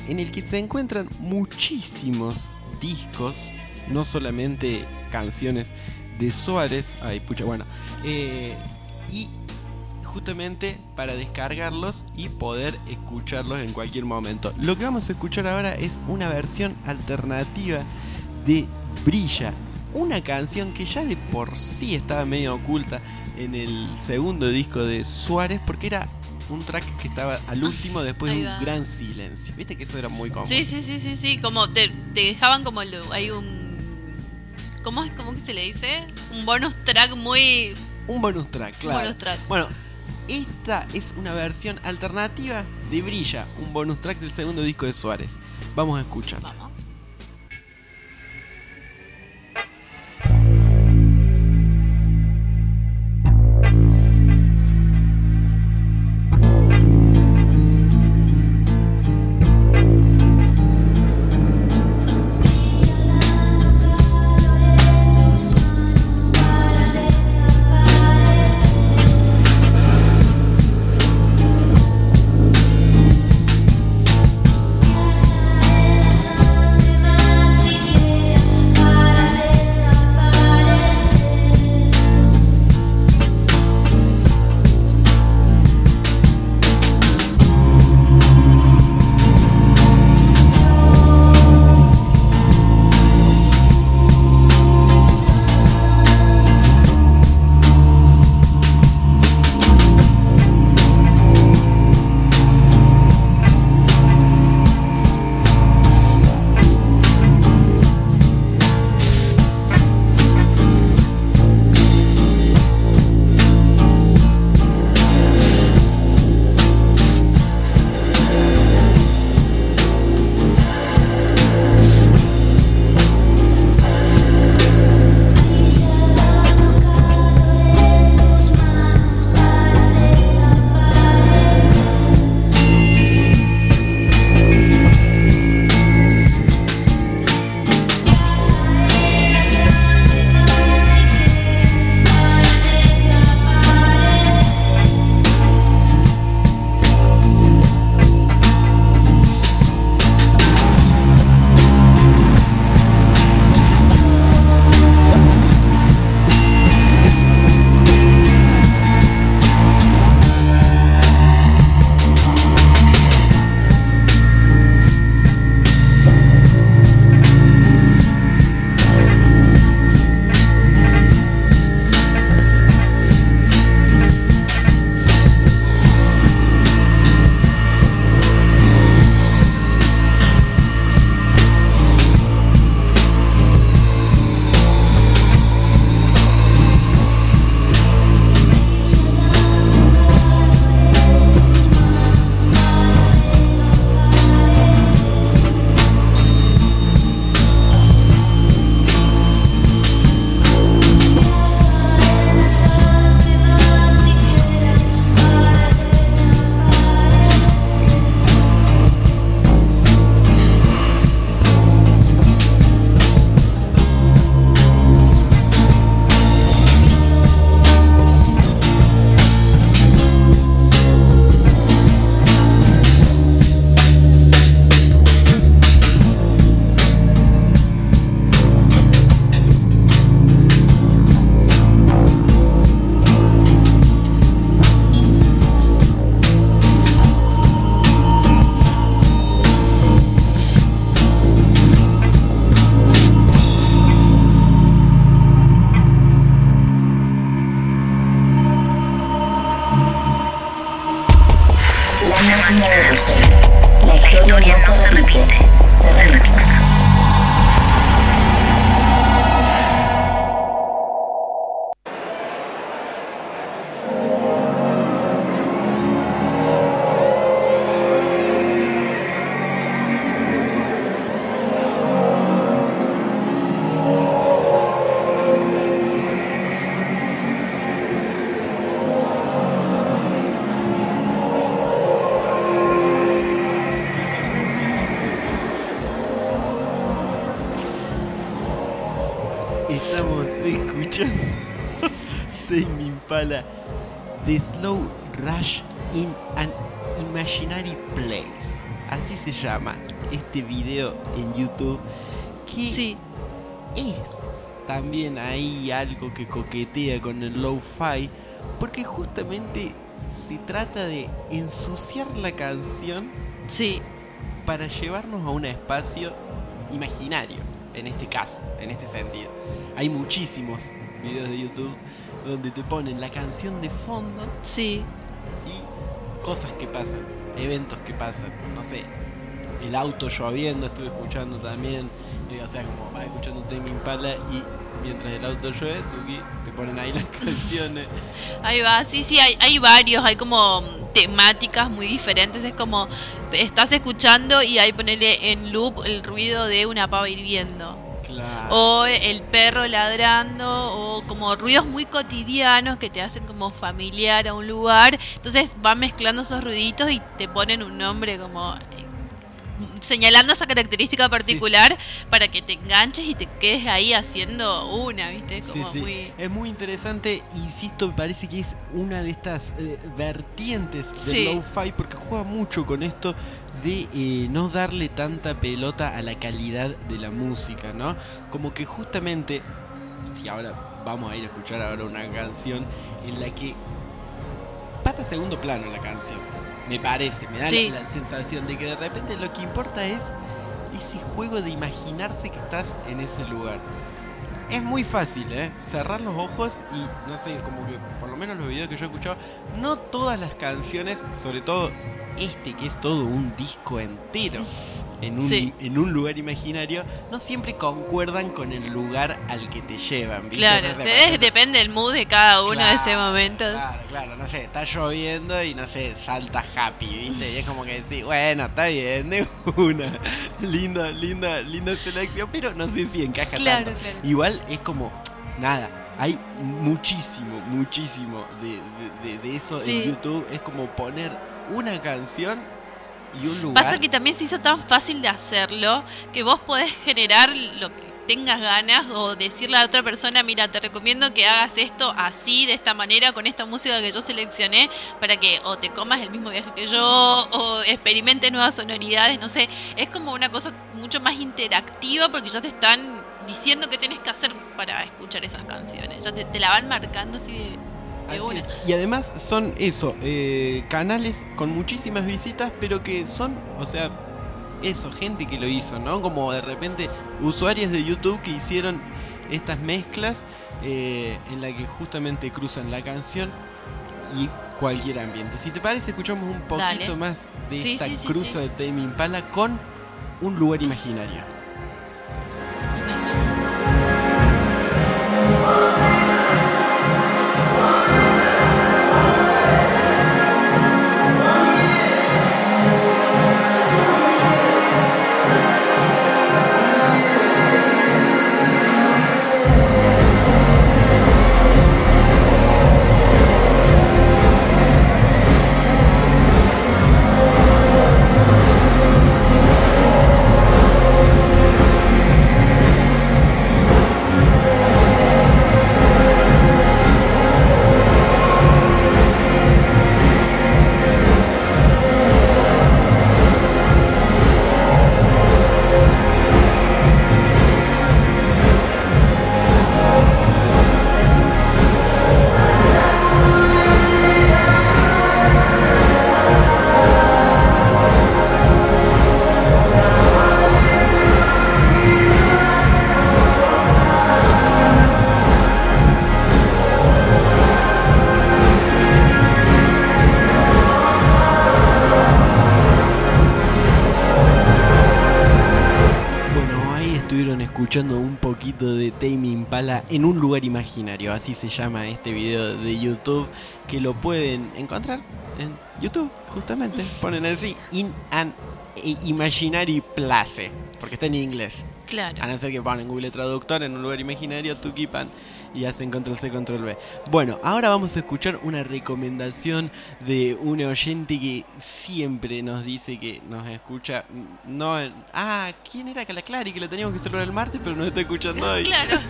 en el que se encuentran muchísimos discos, no solamente canciones de Suárez, ay pucha, bueno, eh, y justamente para descargarlos y poder escucharlos en cualquier momento. Lo que vamos a escuchar ahora es una versión alternativa de Brilla, una canción que ya de por sí estaba medio oculta en el segundo disco de Suárez porque era un track que estaba al último después de un gran silencio. Viste que eso era muy común. Sí, sí, sí, sí, sí. Como te, te dejaban como hay un. ¿Cómo es? ¿Cómo que se le dice? Un bonus track muy. Un bonus track, claro. bonus track. Bueno, esta es una versión alternativa de Brilla, un bonus track del segundo disco de Suárez. Vamos a escuchar. Vamos. Que coquetea con el lo-fi. Porque justamente se trata de ensuciar la canción. Sí. Para llevarnos a un espacio imaginario. En este caso, en este sentido. Hay muchísimos videos de YouTube donde te ponen la canción de fondo. Sí. Y cosas que pasan, eventos que pasan, no sé. El auto lloviendo, estuve escuchando también. eh, o sea, como vas escuchando Tame Impala y mientras el auto llueve, Tuki, te ponen ahí las <laughs> canciones. Ahí va, sí, sí, hay, hay varios, hay como temáticas muy diferentes, es como estás escuchando y ahí ponerle en loop el ruido de una pava hirviendo. Claro. O el perro ladrando, o como ruidos muy cotidianos que te hacen como familiar a un lugar. Entonces van mezclando esos ruiditos y te ponen un nombre como señalando esa característica particular para que te enganches y te quedes ahí haciendo una, ¿viste? Como Sí, sí. muy... Es muy interesante, insisto, me parece que es una de estas eh, vertientes del Sí. lo-fi porque juega mucho con esto de eh, no darle tanta pelota a la calidad de la música, ¿no? Como que justamente, si ahora vamos a ir a escuchar ahora una canción en la que pasa a segundo plano la canción, me parece, me da Sí. la, la sensación de que de repente lo que importa es ese juego de imaginarse que estás en ese lugar. Es muy fácil, ¿eh? Cerrar los ojos y, no sé, como que, por lo menos los videos que yo he escuchado, no todas las canciones, sobre todo este que es todo un disco entero en un, Sí. en un lugar imaginario, no siempre concuerdan con el lugar al que te llevan, ¿viste? Claro, No sé, es- depende del mood de cada uno de ese momento. Claro, claro, no sé, está lloviendo y no sé, salta happy, ¿viste? Y es como que decís, bueno, está bien, de una. <laughs> linda, linda, linda selección, pero no sé si encaja Claro, tanto. claro. Igual es como, nada, hay muchísimo, muchísimo de, de- de- de eso Sí. en YouTube. Es como poner una canción Pasa que también se hizo tan fácil de hacerlo que vos podés generar lo que tengas ganas o decirle a otra persona, mira, te recomiendo que hagas esto así, de esta manera, con esta música que yo seleccioné, para que o te comas el mismo viaje que yo o experimentes nuevas sonoridades, no sé, es como una cosa mucho más interactiva porque ya te están diciendo qué tienes que hacer para escuchar esas canciones, ya te, te la van marcando así de, de Así una. es. Y además son eso, eh, canales con muchísimas visitas, pero que son, o sea, eso, gente que lo hizo, ¿no? Como de repente usuarios de YouTube que hicieron estas mezclas eh, en la que justamente cruzan la canción y cualquier ambiente. Si te parece, escuchamos un poquito Dale. más de Sí, esta sí, sí, cruza de Tame Impala con un lugar imaginario. En un lugar imaginario. Así se llama este video de YouTube que lo pueden encontrar en YouTube, justamente. Ponen así, In an Imaginary Place, porque está en inglés. Claro. A no ser que ponen Google Traductor en un lugar imaginario, Tukipan y hacen control C, control V. Bueno, ahora vamos a escuchar una recomendación de un oyente que siempre nos dice que nos escucha. mm, No, ah, ¿quién era que la Clary? Que la teníamos que celebrar el martes, pero nos está escuchando hoy. Claro. <laughs>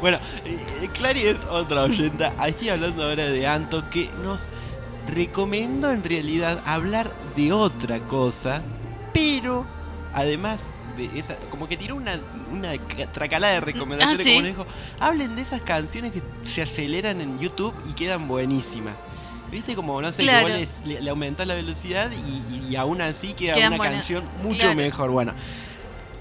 Bueno, eh, Clary es otra oyenta. Estoy hablando ahora de Anto que nos recomendó en realidad hablar de otra cosa, pero además de esa, como que tiró una, una ca- tracalada de recomendaciones, Ah, ¿sí? como nos dijo, hablen de esas canciones que se aceleran en YouTube y quedan buenísimas. ¿Viste? Como, no sé, Claro. que vos les- le, le aumentás la velocidad y, y- aún así queda Quedan una canción mucho Claro. mejor. Bueno,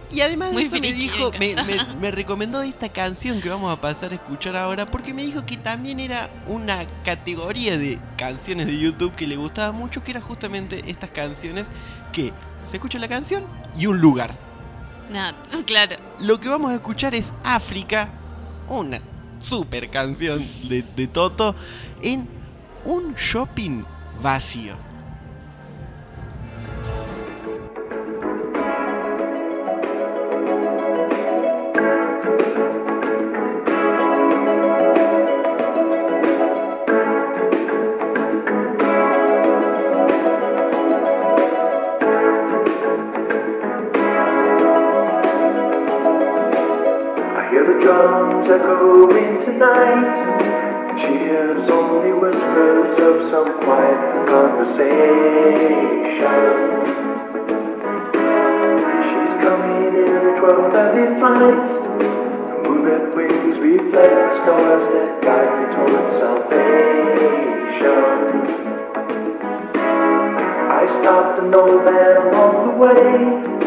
y además de eso me dijo, me me- <laughs> me recomendó esta canción que vamos a pasar a escuchar ahora porque me dijo que también era una categoría de canciones de YouTube que le gustaba mucho, que era justamente estas canciones que se escucha la canción y un lugar. Nada, claro. Lo que vamos a escuchar es África, una super canción de, de Toto, en un shopping vacío. Drums echoing tonight. And she hears only whispers of some quiet conversation. She's coming in a 12:30 flight. Her moving wings reflect the stars that guide me towards salvation. I stopped an old man along the way.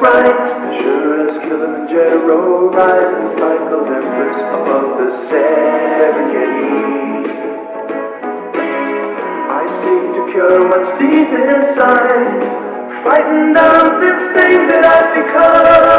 Right, sure as Kilimanjaro rises like Olympus above the Serengeti. I seek to cure what's deep inside. Frightened of this thing that I've become.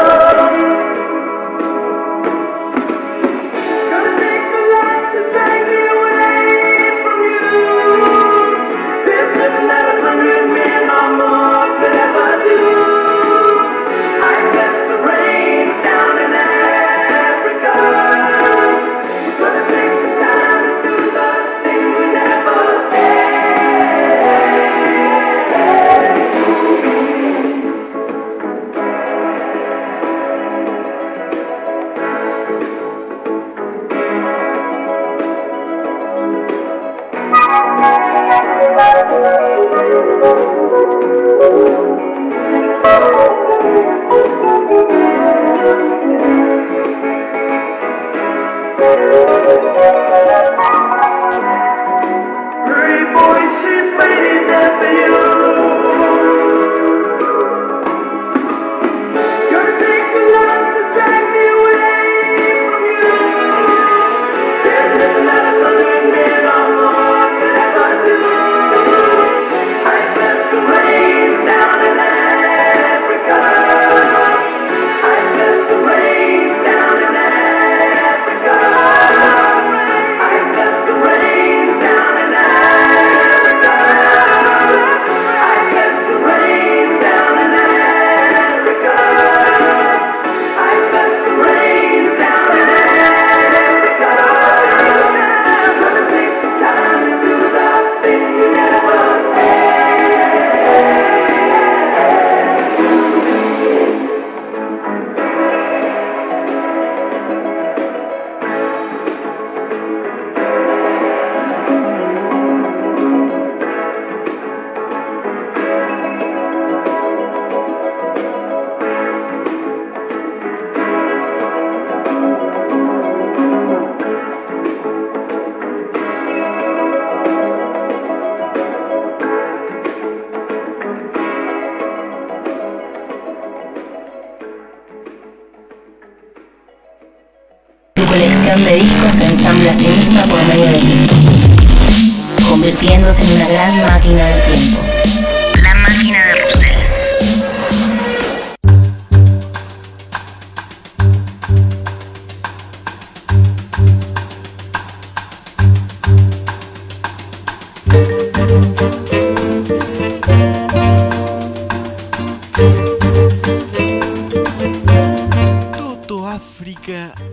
En una gran máquina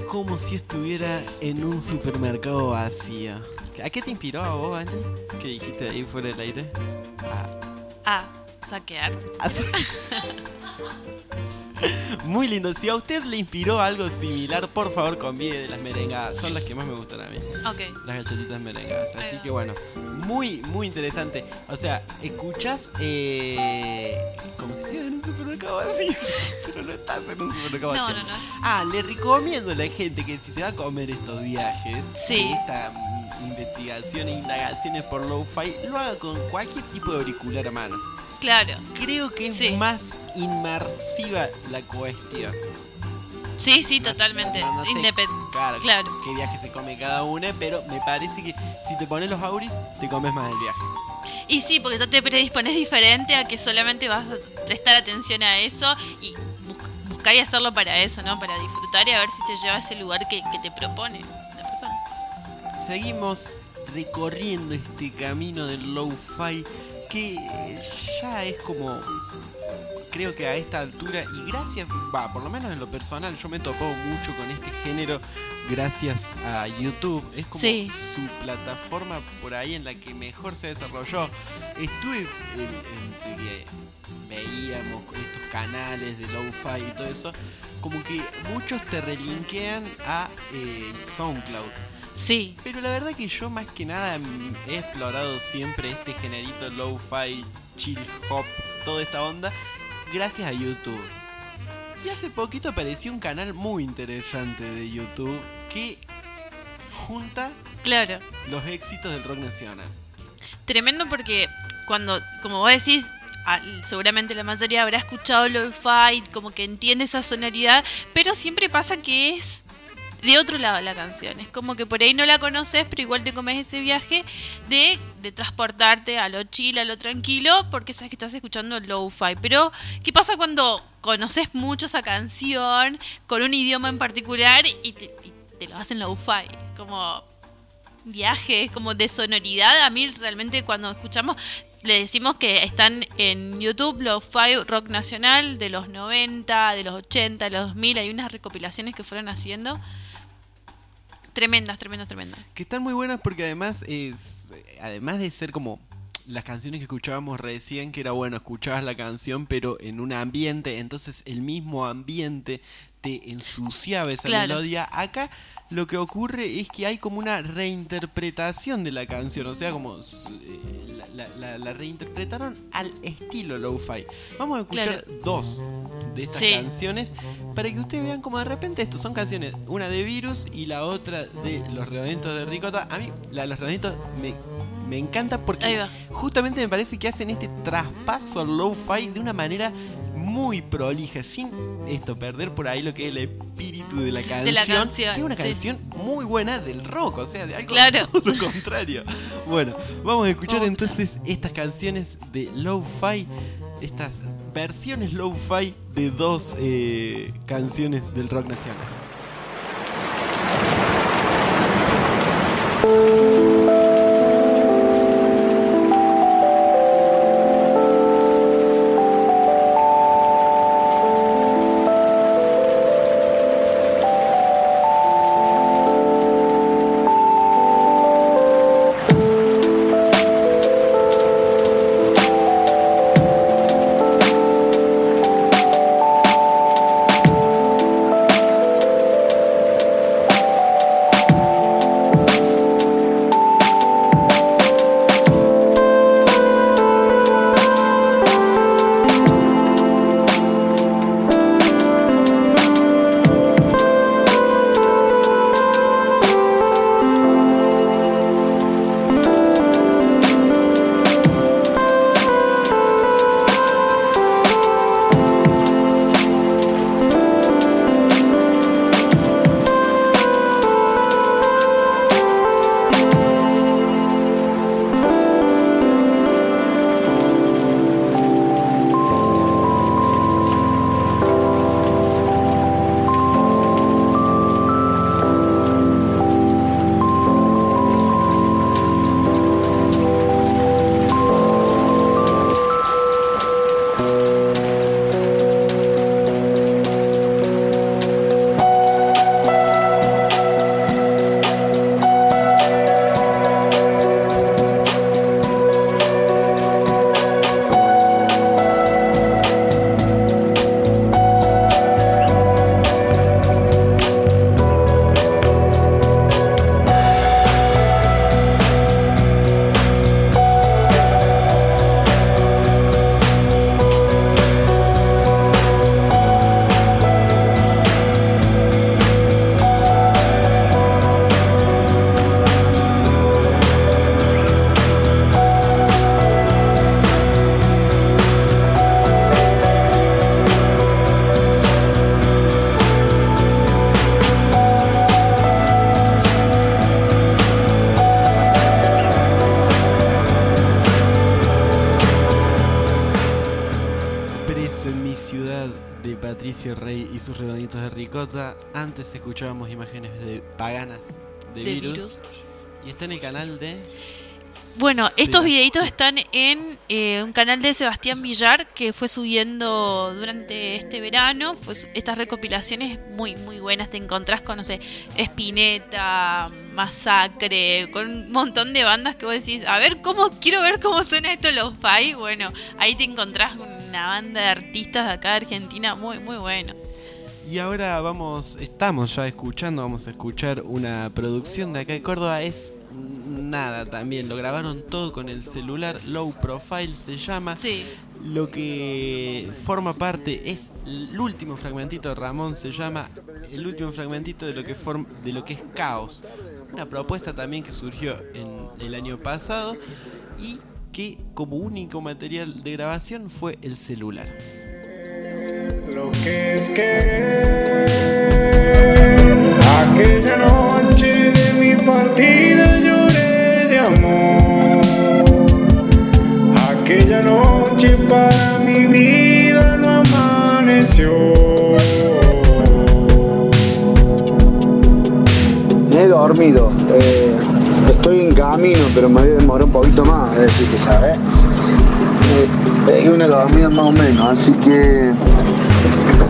Como si estuviera en un supermercado vacío. ¿A qué te inspiró a vos, Ani? ¿Qué dijiste ahí fuera del aire? A saquear. <laughs> Muy lindo. Si a usted le inspiró algo similar, por favor convide de las merengadas. Son las que más me gustan a mí. Ok. Las galletitas merengadas. Así que bueno, muy, muy interesante. O sea, escuchás eh, como si estuvieras en un supermercado vacío. <laughs> Pero no estás en un supermercado No, vacío. no, no. Ah, le recomiendo a la gente que si se va a comer estos viajes, Sí. esta investigación e indagaciones por lo-fi, lo haga con cualquier tipo de auricular a mano. Claro. Creo que es más inmersiva la cuestión. Sí, sí, totalmente. No, no sé, Independ- claro, claro. qué viaje se come cada una, pero me parece que si te pones los auris, te comes más del viaje. Y sí, porque ya te predispones diferente a que solamente vas a prestar atención a eso y bus- buscar y hacerlo para eso, ¿no? Para disfrutar y a ver si te lleva a ese lugar que, que te propone la persona. Seguimos recorriendo este camino del lo-fi que ya es como creo que a esta altura y gracias, va, por lo menos en lo personal yo me he topado mucho con este género gracias a YouTube. Es como Sí. su plataforma por ahí en la que mejor se desarrolló. Estuve en- entre que veíamos estos canales de lo-fi y todo eso, como que muchos te relinkean a eh, SoundCloud. Sí. Pero la verdad que yo más que nada mm, he explorado siempre este generito lo-fi, chill hop, toda esta onda, gracias a YouTube. Y hace poquito apareció un canal muy interesante de YouTube que junta Claro. los éxitos del rock nacional. Tremendo porque cuando, como vos decís, seguramente la mayoría habrá escuchado lo-fi, como que entiende esa sonoridad, pero siempre pasa que es de otro lado la canción. Es como que por ahí no la conoces, pero igual te comes ese viaje de, de transportarte a lo chill, a lo tranquilo, porque sabes que estás escuchando lo-fi. Pero, ¿qué pasa cuando conoces mucho esa canción con un idioma en particular y te, y te lo hacen lo-fi? Como viajes, como de sonoridad. A mí realmente cuando escuchamos, le decimos que están en YouTube los Five Rock Nacional de los 90, de los 80, de los 2000. Hay unas recopilaciones que fueron haciendo. Tremendas, tremendas, tremendas. Que están muy buenas porque además es. Además de ser como las canciones que escuchábamos recién, que era bueno, escuchabas la canción, pero en un ambiente, entonces el mismo ambiente te ensuciaba esa Claro. melodía. Acá lo que ocurre es que hay como una reinterpretación de la canción, o sea, como eh, la, la- la- la reinterpretaron al estilo lo-fi. Vamos a escuchar Claro. dos de estas Sí. canciones para que ustedes vean como de repente estos son canciones, una de Virus y la otra de Los Redonditos de Ricota. A mí la de Los Redonditos me, me encanta porque justamente me parece que hacen este traspaso al lo-fi de una manera muy prolija, sin esto, perder por ahí lo que es el espíritu de la Sí, canción. de la canción, que es una sí. canción muy buena del rock, o sea, de algo Claro. <laughs> todo lo contrario. Bueno, vamos a escuchar entonces estas canciones de lo-fi, estas versiones lo-fi de dos eh, canciones del rock nacional. Antes escuchábamos imágenes de paganas de, De virus. virus. Y está en el canal de. Bueno, estos videitos están en eh, un canal de Sebastián Villar que fue subiendo durante este verano. Fue estas recopilaciones muy, muy buenas. Te encontrás con, no sé, Spinetta, Masacre, con un montón de bandas que vos decís, a ver, cómo quiero ver cómo suena esto lo-fi. Bueno, ahí te encontrás con una banda de artistas de acá de Argentina muy, muy bueno. Y ahora vamos, estamos ya escuchando, vamos a escuchar una producción de acá de Córdoba. Es nada también, lo grabaron todo con el celular, Low Profile se llama. Sí. Lo que forma parte es el último fragmentito de Ramón, se llama el último fragmentito de lo que, form- de lo que es Caos. Una propuesta también que surgió en el año pasado y que como único material de grabación fue el celular. Lo que es que partida lloré de amor. Aquella noche para mi vida no amaneció. Me he dormido. eh, estoy en camino, pero me voy a demorar un poquito más. Es decir, que sabes. Eh, Pegué una dormida más o menos, así que.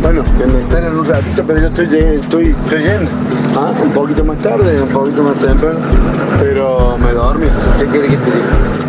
Bueno, que me esperen un ratito, pero yo estoy, estoy, estoy yendo. ¿Ah? Un poquito más tarde, un poquito más temprano. Pero me dormí. ¿Qué quieres que te diga?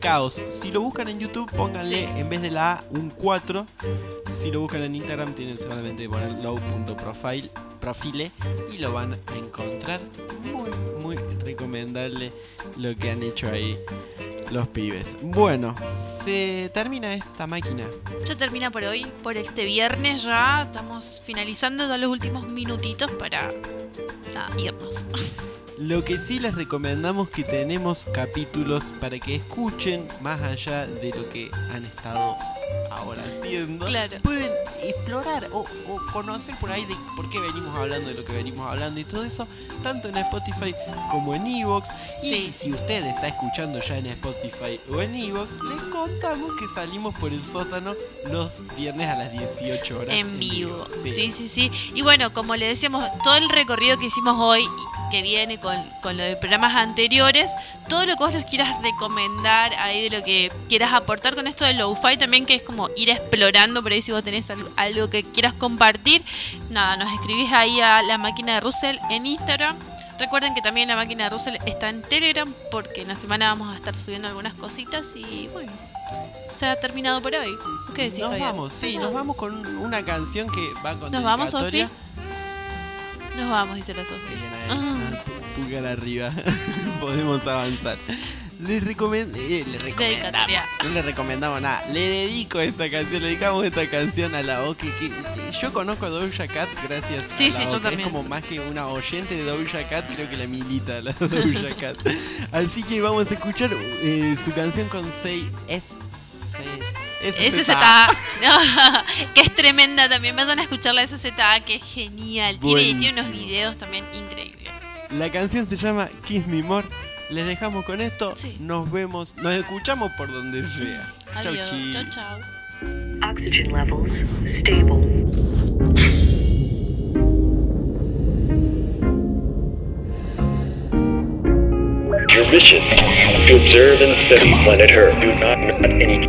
Caos. Si lo buscan en YouTube, pónganle en vez de la A un 4. Si lo buscan en Instagram, tienen solamente que poner low.profile profile y lo van a encontrar. Muy, muy recomendable lo que han hecho ahí los pibes. Bueno, se termina esta máquina. Ya termina por hoy, por este viernes ya. Estamos finalizando ya los últimos minutitos para nada, irnos. <laughs> Lo que sí les recomendamos que tenemos capítulos para que escuchen más allá de lo que han estado ahora haciendo. Claro. Pueden explorar o, o conocer por ahí de por qué venimos hablando de lo que venimos hablando y todo eso, tanto en Spotify como en Evox. Y si usted está escuchando ya en Spotify o en Evox, les contamos que salimos por el sótano los viernes a las 18 horas. en vivo. Sí. sí, sí, Y bueno, como le decíamos, todo el recorrido que hicimos hoy, que viene con, con lo de programas anteriores, todo lo que vos nos quieras recomendar ahí de lo que quieras aportar con esto del lo-fi también, que es como ir explorando por ahí si vos tenés algo, algo que quieras compartir. Nada, nos escribís ahí a la máquina de Russell en Instagram. Recuerden que también la máquina de Russell está en Telegram porque en la semana vamos a estar subiendo algunas cositas y bueno, se ha terminado por hoy. ¿Qué decís, Nos Fabián? vamos, sí, nos vamos con una canción que va con ¿Nos vamos, Sofi? Nos vamos, dice la Sofía. Ah. Pulgar arriba. <laughs> Podemos avanzar. Les recomiendo. eh, les recomendamos. No le recomendamos nada. Le dedico esta canción, le dedicamos esta canción a la Oke. Que, que yo conozco a Doja Cat gracias Sí, a la sí, yo también. Es como más que una oyente de Doja Cat, creo que la milita la <laughs> Doja Cat. Así que vamos a escuchar eh, su canción con 6 S. SZA. <laughs> que es tremenda también. Vayan a escuchar la SZA, que es genial. Tiene, tiene unos videos también increíbles. La canción se llama Kiss Me More. Les dejamos con esto. Nos vemos, nos escuchamos por donde sea. Adiós. Chau, chau. Oxygen levels stable. Your mission to observe and study planet Earth. Do not any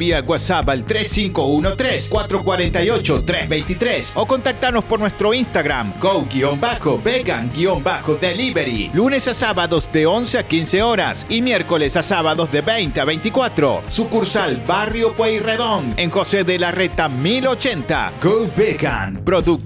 vía WhatsApp al 3513-448-323 o contactarnos por nuestro Instagram go-vegan-delivery. Lunes a sábados de 11 a 15 horas y miércoles a sábados de 20 a 24. Sucursal Barrio Pueyrredón en José de la Reta 1080. Go Vegan, producto